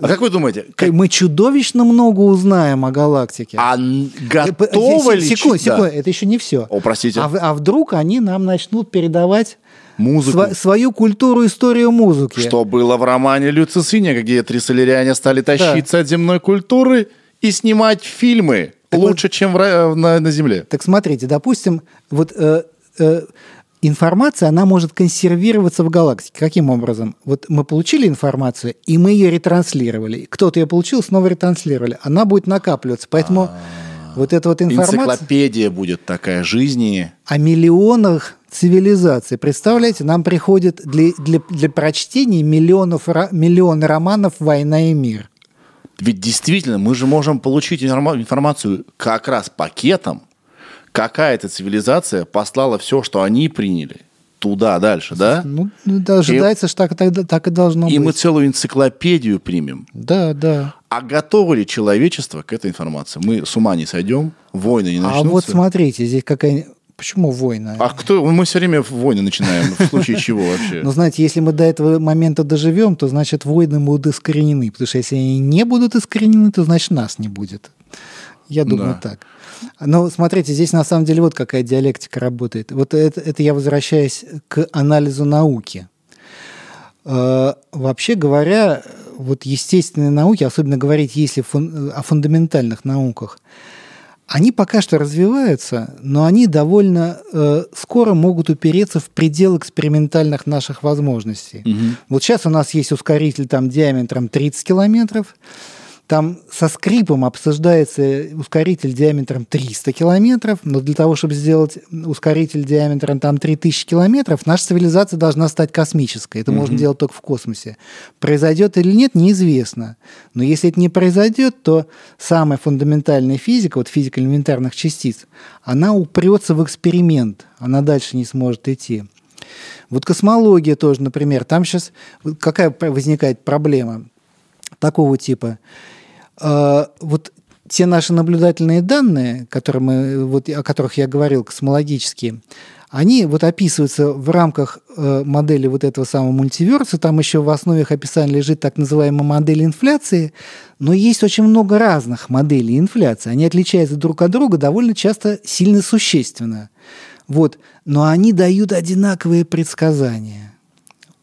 А как вы думаете, Как- Мы чудовищно много узнаем о галактике. а Э, готовы ли... Секунду, да. секунду, это еще не все. О, простите. А, а вдруг они нам начнут передавать Музыку. сва- свою культуру, историю музыки? Что было в романе Люцисиня, где три соляриане стали тащиться от земной культуры и снимать фильмы Так лучше, чем в ра- на, на Земле. Так смотрите, допустим, вот э, э, информация, она может консервироваться в галактике. Каким образом? Вот мы получили информацию, и мы ее ретранслировали. Кто-то ее получил, снова ретранслировали. Она будет накапливаться. Поэтому вот эта вот информация Энциклопедия будет такая жизни. о миллионах цивилизаций. Представляете, нам приходит для, для, для прочтения миллионов, миллион романов «Война и мир». Ведь действительно, мы же можем получить информа- информацию как раз пакетом, какая-то цивилизация послала все, что они приняли, туда дальше, да? Ну, ну, да, ожидается, что так, так, так и должно И быть. мы целую энциклопедию примем. Да, да. А готово ли человечество к этой информации? Мы с ума не сойдем, войны не А начнутся. вот смотрите, здесь какая... Почему война? А кто? Мы все время войны начинаем, в случае чего вообще? Ну, знаете, если мы до этого момента доживем, то, значит, войны будут искоренены. Потому что если они не будут искоренены, то, значит, нас не будет. Я думаю так. Но смотрите, здесь на самом деле вот какая диалектика работает. Вот это, это я возвращаюсь к анализу науки. Э, Вообще говоря, вот естественные науки, особенно говорить, если фун- о фундаментальных науках, они пока что развиваются, но они довольно э, скоро могут упереться в предел экспериментальных наших возможностей. Мгм. Вот сейчас у нас есть ускоритель там диаметром 30 километров, там со скрипом обсуждается ускоритель диаметром 300 километров, но для того, чтобы сделать ускоритель диаметром там 3000 километров, наша цивилизация должна стать космической. Это можно делать только в космосе. Произойдет или нет, неизвестно. Но если это не произойдет, то самая фундаментальная физика, вот физика элементарных частиц, она упрется в эксперимент, она дальше не сможет идти. Вот космология тоже, например, там сейчас какая возникает проблема такого типа? Э, Вот те наши наблюдательные данные, которые мы, вот, о которых я говорил, космологические, они вот описываются в рамках э, модели вот этого самого мультиверса. Там еще в основе их описания лежит так называемая модель инфляции. Но есть очень много разных моделей инфляции. Они отличаются друг от друга довольно часто сильно существенно. Вот. Но они дают одинаковые предсказания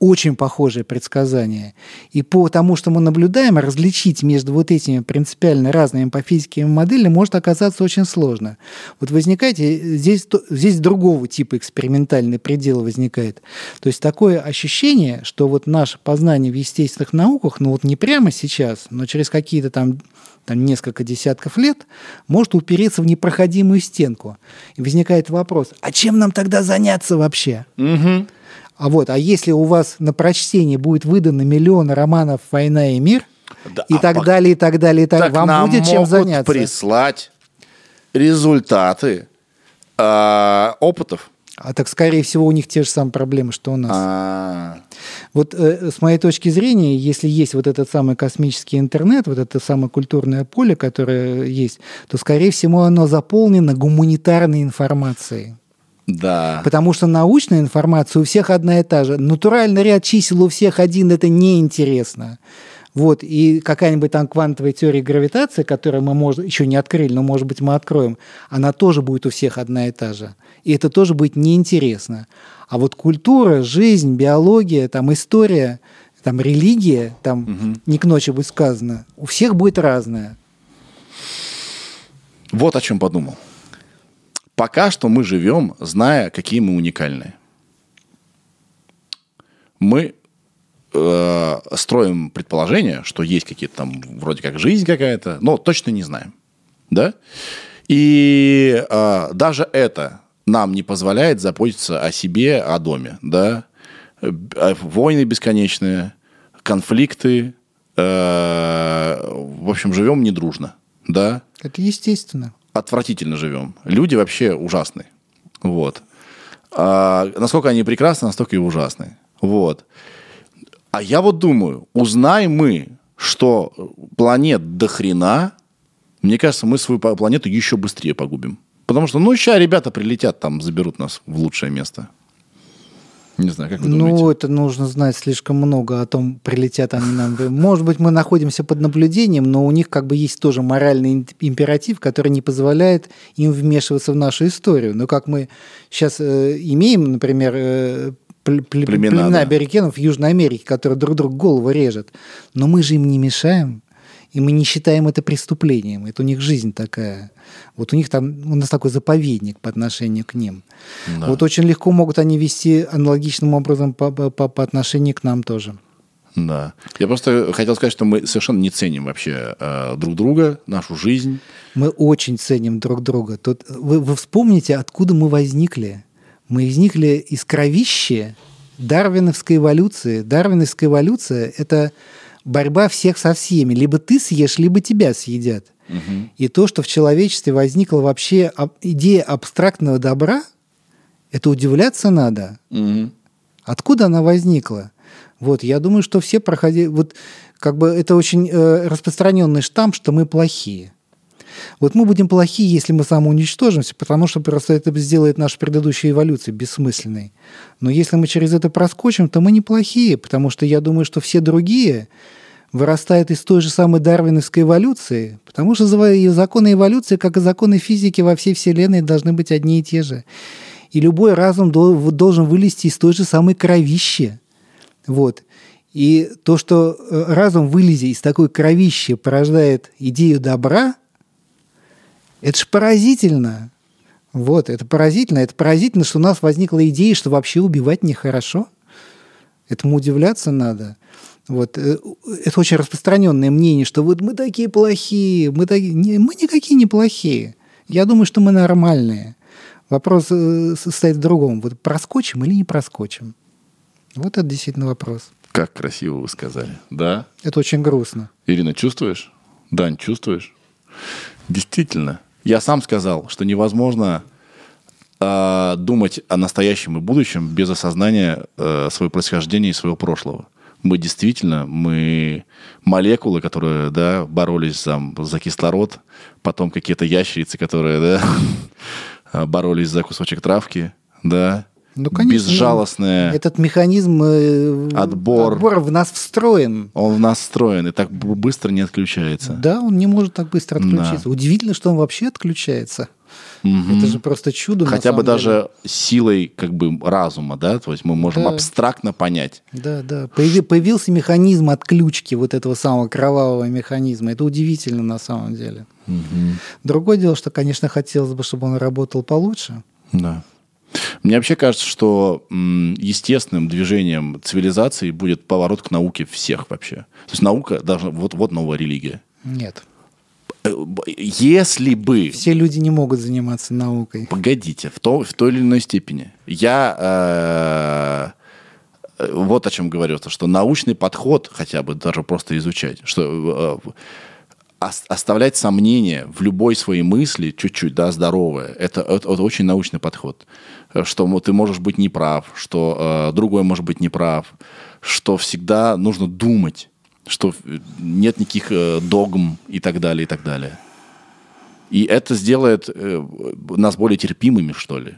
очень похожие предсказания. И по тому, что мы наблюдаем, различить между вот этими принципиально разными по физике моделями может оказаться очень сложно. Вот возникает здесь, здесь другого типа экспериментальный предел возникает. То есть такое ощущение, что вот наше познание в естественных науках, ну вот не прямо сейчас, но через какие-то там там несколько десятков лет, может упереться в непроходимую стенку. И возникает вопрос, а чем нам тогда заняться вообще? Мгм. А вот, а если у вас на прочтение будет выдано миллион романов «Война и мир», Да, и а так пок- далее, и так далее, и так, Так вам будет чем заняться. прислать результаты а, опытов. А так, скорее всего, у них те же самые проблемы, что у нас. А, Вот э, с моей точки зрения, если есть вот этот самый космический интернет, вот это самое культурное поле, которое есть, то, скорее всего, оно заполнено гуманитарной информацией. Да. Потому что научная информация у всех одна и та же. Натуральный ряд чисел у всех один, это неинтересно. Вот, и какая-нибудь там квантовая теория гравитации, которую мы может, еще не открыли, но, может быть, мы откроем, она тоже будет у всех одна и та же. И это тоже будет неинтересно. А вот культура, жизнь, биология, там история, там религия, там не к ночи будет сказано, у всех будет разная. Вот о чем подумал. Пока что мы живем, зная, какие мы уникальные. Мы э, строим предположение, что есть какие-то там вроде как жизнь какая-то, но точно не знаем. Да? И э, даже это нам не позволяет заботиться о себе, о доме. Да? Э, Войны бесконечные, конфликты. э, в общем, живем недружно. Да? Это естественно. Отвратительно живем. Люди вообще ужасны. Вот. А насколько они прекрасны, настолько и ужасны. Вот. А я вот думаю, узнаем мы, что планет до хрена, мне кажется, мы свою планету еще быстрее погубим. Потому что, ну, сейчас ребята прилетят, там, заберут нас в лучшее место. Не знаю, как вы Ну, думаете? это нужно знать слишком много о том, прилетят они нам. Может быть, мы находимся под наблюдением, но у них как бы есть тоже моральный императив, который не позволяет им вмешиваться в нашу историю. Но как мы сейчас э, имеем, например, э, пле- пле- Племена, племена, да. аборигенов в Южной Америке, которые друг другу голову режут, но мы же им не мешаем. И мы не считаем это преступлением. Это у них жизнь такая. Вот у них там, у нас такой заповедник по отношению к ним. Да. Вот очень легко могут они вести аналогичным образом по, по, по- отношению к нам тоже. Да. Я просто хотел сказать, что мы совершенно не ценим вообще э, друг друга, нашу жизнь. Мы очень ценим друг друга. Тут вы, вы вспомните, откуда мы возникли. Мы возникли из кровищи дарвиновской эволюции. Дарвиновская эволюция – это борьба всех со всеми. Либо ты съешь, либо тебя съедят. И то, что в человечестве возникла вообще идея абстрактного добра, это удивляться надо. Мгм. Откуда она возникла? Вот, я думаю, что все проходили... Вот, как бы это очень э, распространенный штамп, что мы плохие. Вот мы будем плохие, если мы самоуничтожимся, потому что просто это сделает нашу предыдущую эволюцию бессмысленной. Но если мы через это проскочим, то мы неплохие, потому что я думаю, что все другие вырастают из той же самой дарвиновской эволюции, потому что законы эволюции, как и законы физики во всей Вселенной, должны быть одни и те же. И любой разум дол- должен вылезти из той же самой кровищи. Вот. И то, что э, разум, вылезя из такой кровищи, порождает идею добра, это же поразительно. Вот, это поразительно. Это поразительно, что у нас возникла идея, что вообще убивать нехорошо. Этому удивляться надо. Вот. э, Это очень распространенное мнение, что вот мы такие плохие, мы, такие... Не, мы никакие не плохие. Я думаю, что мы нормальные. Вопрос э, состоит в другом. Вот проскочим или не проскочим? Вот это действительно вопрос. Как красиво вы сказали. Да? Это очень грустно. Ирина, чувствуешь? Дань, чувствуешь? Действительно. Я сам сказал, что невозможно э, думать о настоящем и будущем без осознания э, своего происхождения и своего прошлого. Мы действительно, мы молекулы, которые, да, боролись за, за кислород, потом какие-то ящерицы, которые, да, боролись за кусочек травки, да, Ну, конечно. безжалостная. Этот механизм э, Отбор. отбора в нас встроен. Он в нас встроен и так быстро не отключается. Да, он не может так быстро Да. отключиться. Удивительно, что он вообще отключается. Мгм. Это же просто чудо. Хотя бы деле. даже силой как бы разума, да, то есть мы можем Да. абстрактно понять. Да, да. Появи- появился механизм отключки вот этого самого кровавого механизма. Это удивительно на самом деле. Другое дело, что, конечно, хотелось бы, чтобы он работал получше. Да. Мне вообще кажется, что естественным движением цивилизации будет поворот к науке всех вообще. То есть наука должна... Вот, вот новая религия. Нет. Э, Если бы... Все люди не могут заниматься наукой. Погодите, в, то, в той или иной степени. Я э, э, вот о чем говорю, то, что научный подход хотя бы даже просто изучать, что э, ос- оставлять сомнения в любой своей мысли чуть-чуть, да, здоровое, это, это, это очень научный подход. Что ты можешь быть неправ, что э, другой может быть неправ, что всегда нужно думать, что э, нет никаких э, догм и так далее, и так далее. И это сделает э, нас более терпимыми, что ли.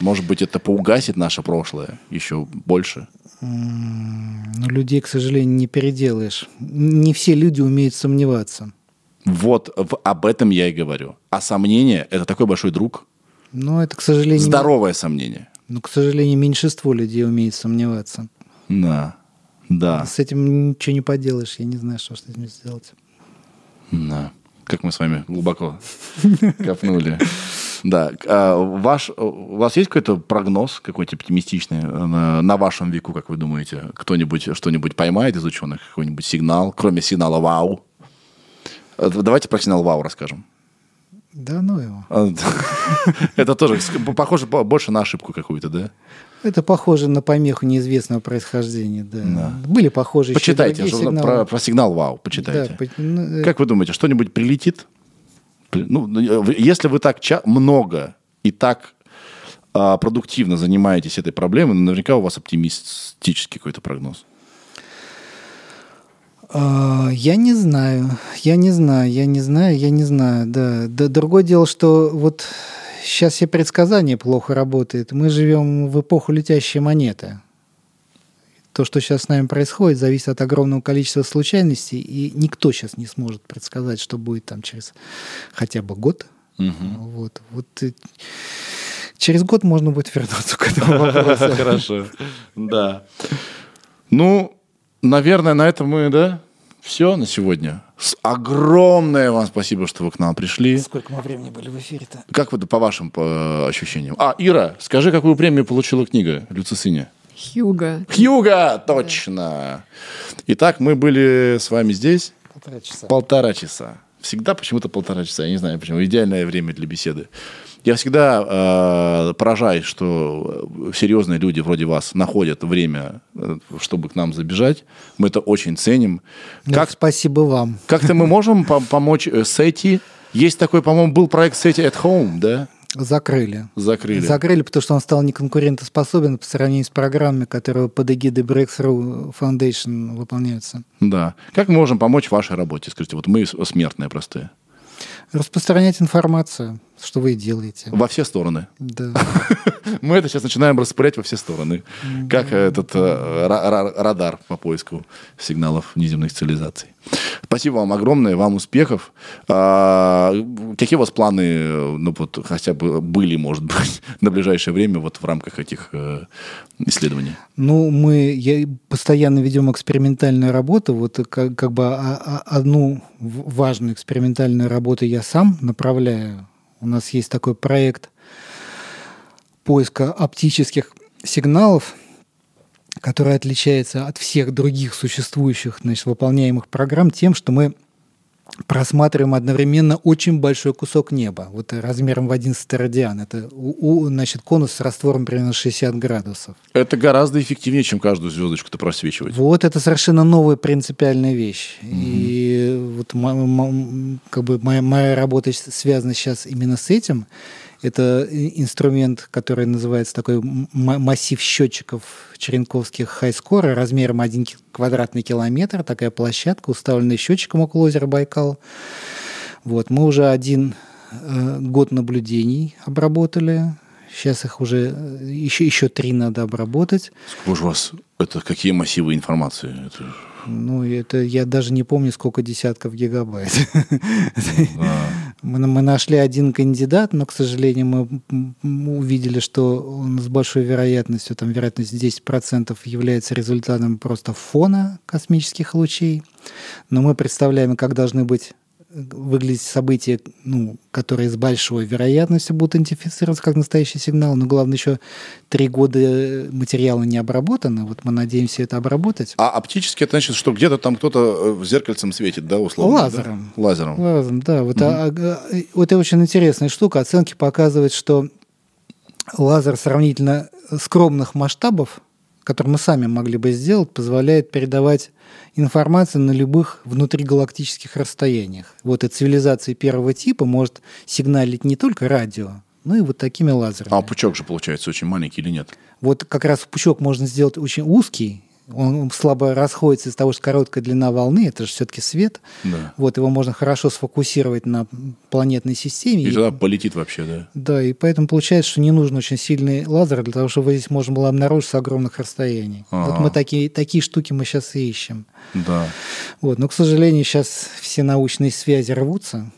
Может быть, это поугасит наше прошлое еще больше. Но людей, к сожалению, не переделаешь. Не все люди умеют сомневаться. Вот в- об этом я и говорю. А сомнение – это такой большой друг. Но это, к сожалению, Здоровое сомнение. но, к сожалению, меньшинство людей умеет сомневаться. Да, да, С этим ничего не поделаешь. Я не знаю, что с этим сделать. да. Как мы с вами глубоко копнули. Да. А ваш, у вас есть какой-то прогноз, какой-то оптимистичный э, на, на вашем веку, как вы думаете? Кто-нибудь что-нибудь поймает из ученых? Какой-нибудь сигнал, кроме сигнала «Вау»? Э, Давайте про сигнал «Вау» расскажем. Да ну его. А, Это тоже похоже по- больше на ошибку какую-то, да? Это похоже на помеху неизвестного происхождения, да. Да. Были похожие еще Почитайте же сигналы. про, про сигнал «Вау», Да, почитайте. по- ну, э, Как вы думаете, что-нибудь прилетит? Ну, вы- если вы так ча- много и так а, продуктивно занимаетесь этой проблемой, наверняка у вас оптимистический какой-то прогноз. А, Я не знаю, я не знаю, я не знаю, я не знаю, да. да. Другое дело, что вот сейчас все предсказания плохо работают. Мы живем в эпоху летящей монеты. То, что сейчас с нами происходит, зависит от огромного количества случайностей, и никто сейчас не сможет предсказать, что будет там через хотя бы год. Вот, вот э, через год можно будет вернуться к этому вопросу. Хорошо. Да. Ну, наверное, на этом мы, да, все на сегодня. С- Огромное вам спасибо, что вы к нам пришли. Сколько мы времени были в эфире-то? Как вы по вашим по ощущениям? А, Ира, скажи, какую премию получила книга Люцисыня? Хьюга. Хьюга, точно. Итак, мы были с вами здесь Полтора часа. полтора часа. Всегда почему-то полтора часа. Я не знаю почему. Идеальное время для беседы. Я всегда э, поражаюсь, что э, серьезные люди вроде вас находят время, э, чтобы к нам забежать. Мы это очень ценим. Ну, Как, Спасибо вам. как-то мы можем пом- помочь э, Сети? Есть такой, по-моему, был проект Сети at Home, да? Закрыли. Закрыли. Закрыли, потому что он стал неконкурентоспособен по сравнению с программами, которые под эгидой Breakthrough Foundation выполняются. Да. Как мы можем помочь в вашей работе? Скажите, вот мы смертные простые. Распространять информацию, что вы делаете. Во все стороны. Да. Мы это сейчас начинаем распылять во все стороны. Как этот э, ра- ра- радар по поиску сигналов внеземных цивилизаций. Спасибо вам огромное, вам успехов. А, какие у вас планы, э, ну вот хотя бы были, может быть, на ближайшее время вот в рамках этих э, исследований? Ну, мы я, постоянно ведем экспериментальную работу. Вот как, как бы а- а- одну важную экспериментальную работу я сам направляю. У нас есть такой проект поиска оптических сигналов, который отличается от всех других существующих значит, выполняемых программ тем, что мы просматриваем одновременно очень большой кусок неба, вот размером в 11 радиан. Это у- у- значит, конус с раствором примерно 60 градусов. Это гораздо эффективнее, чем каждую звездочку-то просвечивать. Вот это совершенно новая принципиальная вещь. И вот как бы моя, моя работа связана сейчас именно с этим. Это инструмент, который называется такой массив счетчиков черенковских хайскора размером 1 ки- квадратный километр. Такая площадка, уставленная счетчиком около озера Байкал. Вот, мы уже один э, год наблюдений обработали. Сейчас их уже э, еще, еще три надо обработать. Сколько же у вас, это какие массивы информации? Это Ну, это я даже не помню, сколько десятков гигабайт. Мы, мы нашли один кандидат, но, к сожалению, мы м, увидели, что он с большой вероятностью, там вероятность 10% является результатом просто фона космических лучей. Но мы представляем, как должны быть выглядеть события, ну, которые с большой вероятностью будут идентифицироваться как настоящий сигнал. Но главное, еще три года э, материала не обработаны. Вот мы надеемся это обработать. А оптически это значит, что где-то там кто-то э, зеркальцем светит, да, условно? да? Лазером. Лазером. Лазером, да. Вот, а- а, вот это очень интересная штука. Оценки показывают, что лазер сравнительно скромных масштабов, который мы сами могли бы сделать, позволяет передавать информацию на любых внутригалактических расстояниях. Вот и цивилизация первого типа может сигналить не только радио, но и вот такими лазерами. А пучок же получается очень маленький или нет? Вот как раз пучок можно сделать очень узкий, он слабо расходится из-за того, что короткая длина волны, это же все-таки свет. Да. Вот его можно хорошо сфокусировать на планетной системе. И тогда полетит вообще, да. Да, и поэтому получается, что не нужен очень сильный лазер для того, чтобы здесь можно было обнаружить с огромных расстояний. Вот Ага. мы такие, такие штуки мы сейчас и ищем. Да. Вот. Но, к сожалению, сейчас все научные связи рвутся.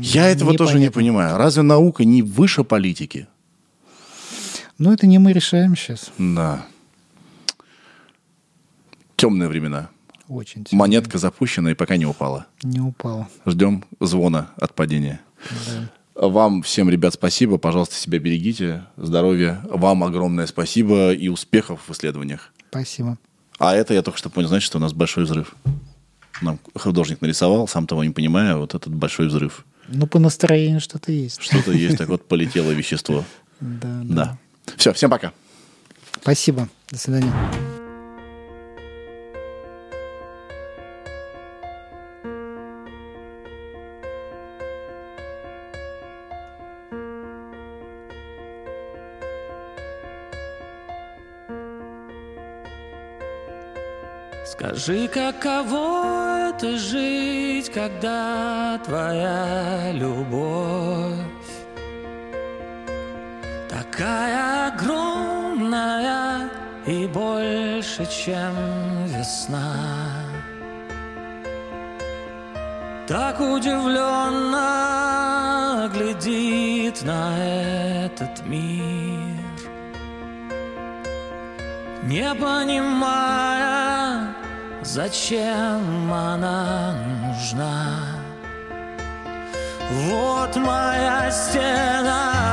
Я этого тоже не непонятно. понимаю. Разве наука не выше политики? Но это не мы решаем сейчас. Да. Темные времена. Очень тяжело. Монетка запущена и пока не упала. Не упало. Ждем звона от падения. Вам всем, ребят, спасибо. Пожалуйста, себя берегите. Здоровья. Вам огромное спасибо и успехов в исследованиях. Спасибо. А это я только что понял, значит, что у нас большой взрыв. Нам художник нарисовал, сам того не понимая, вот этот большой взрыв. Ну, по настроению что-то есть. Что-то есть, так вот полетело вещество. Да, да. Да. Все, всем пока. Спасибо. До свидания. Скажи, каково это жить, когда твоя любовь такая огромная и больше, чем весна. Так удивленно глядит на этот мир, не понимая, зачем она нужна. Вот моя стена,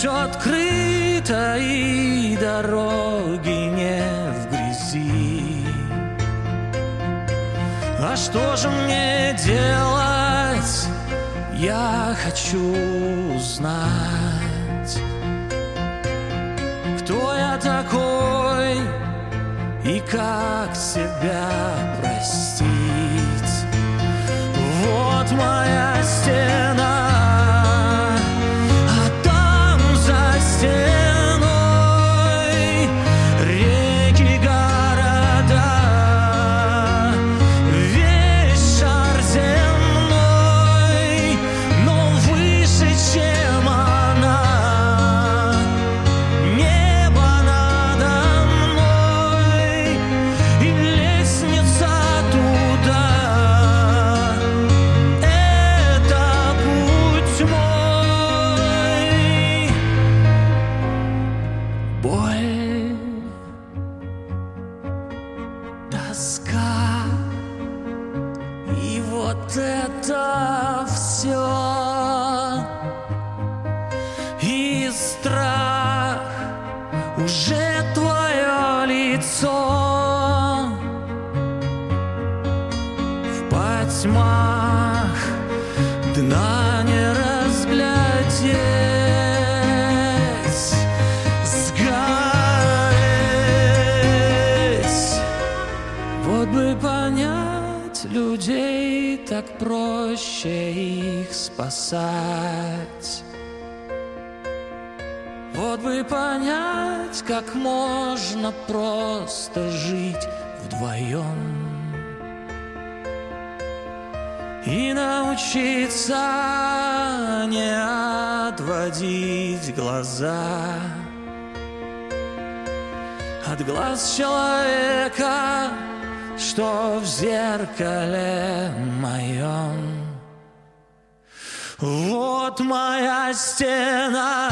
все открыто и дороги не в грязи. А что же мне делать? Я хочу знать, кто я такой и как себя простить. Вот моя стена, спасать. Вот бы понять, как можно просто жить вдвоем. И научиться не отводить глаза От глаз человека, что в зеркале моем вот моя стена,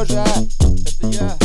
Сережа, это я.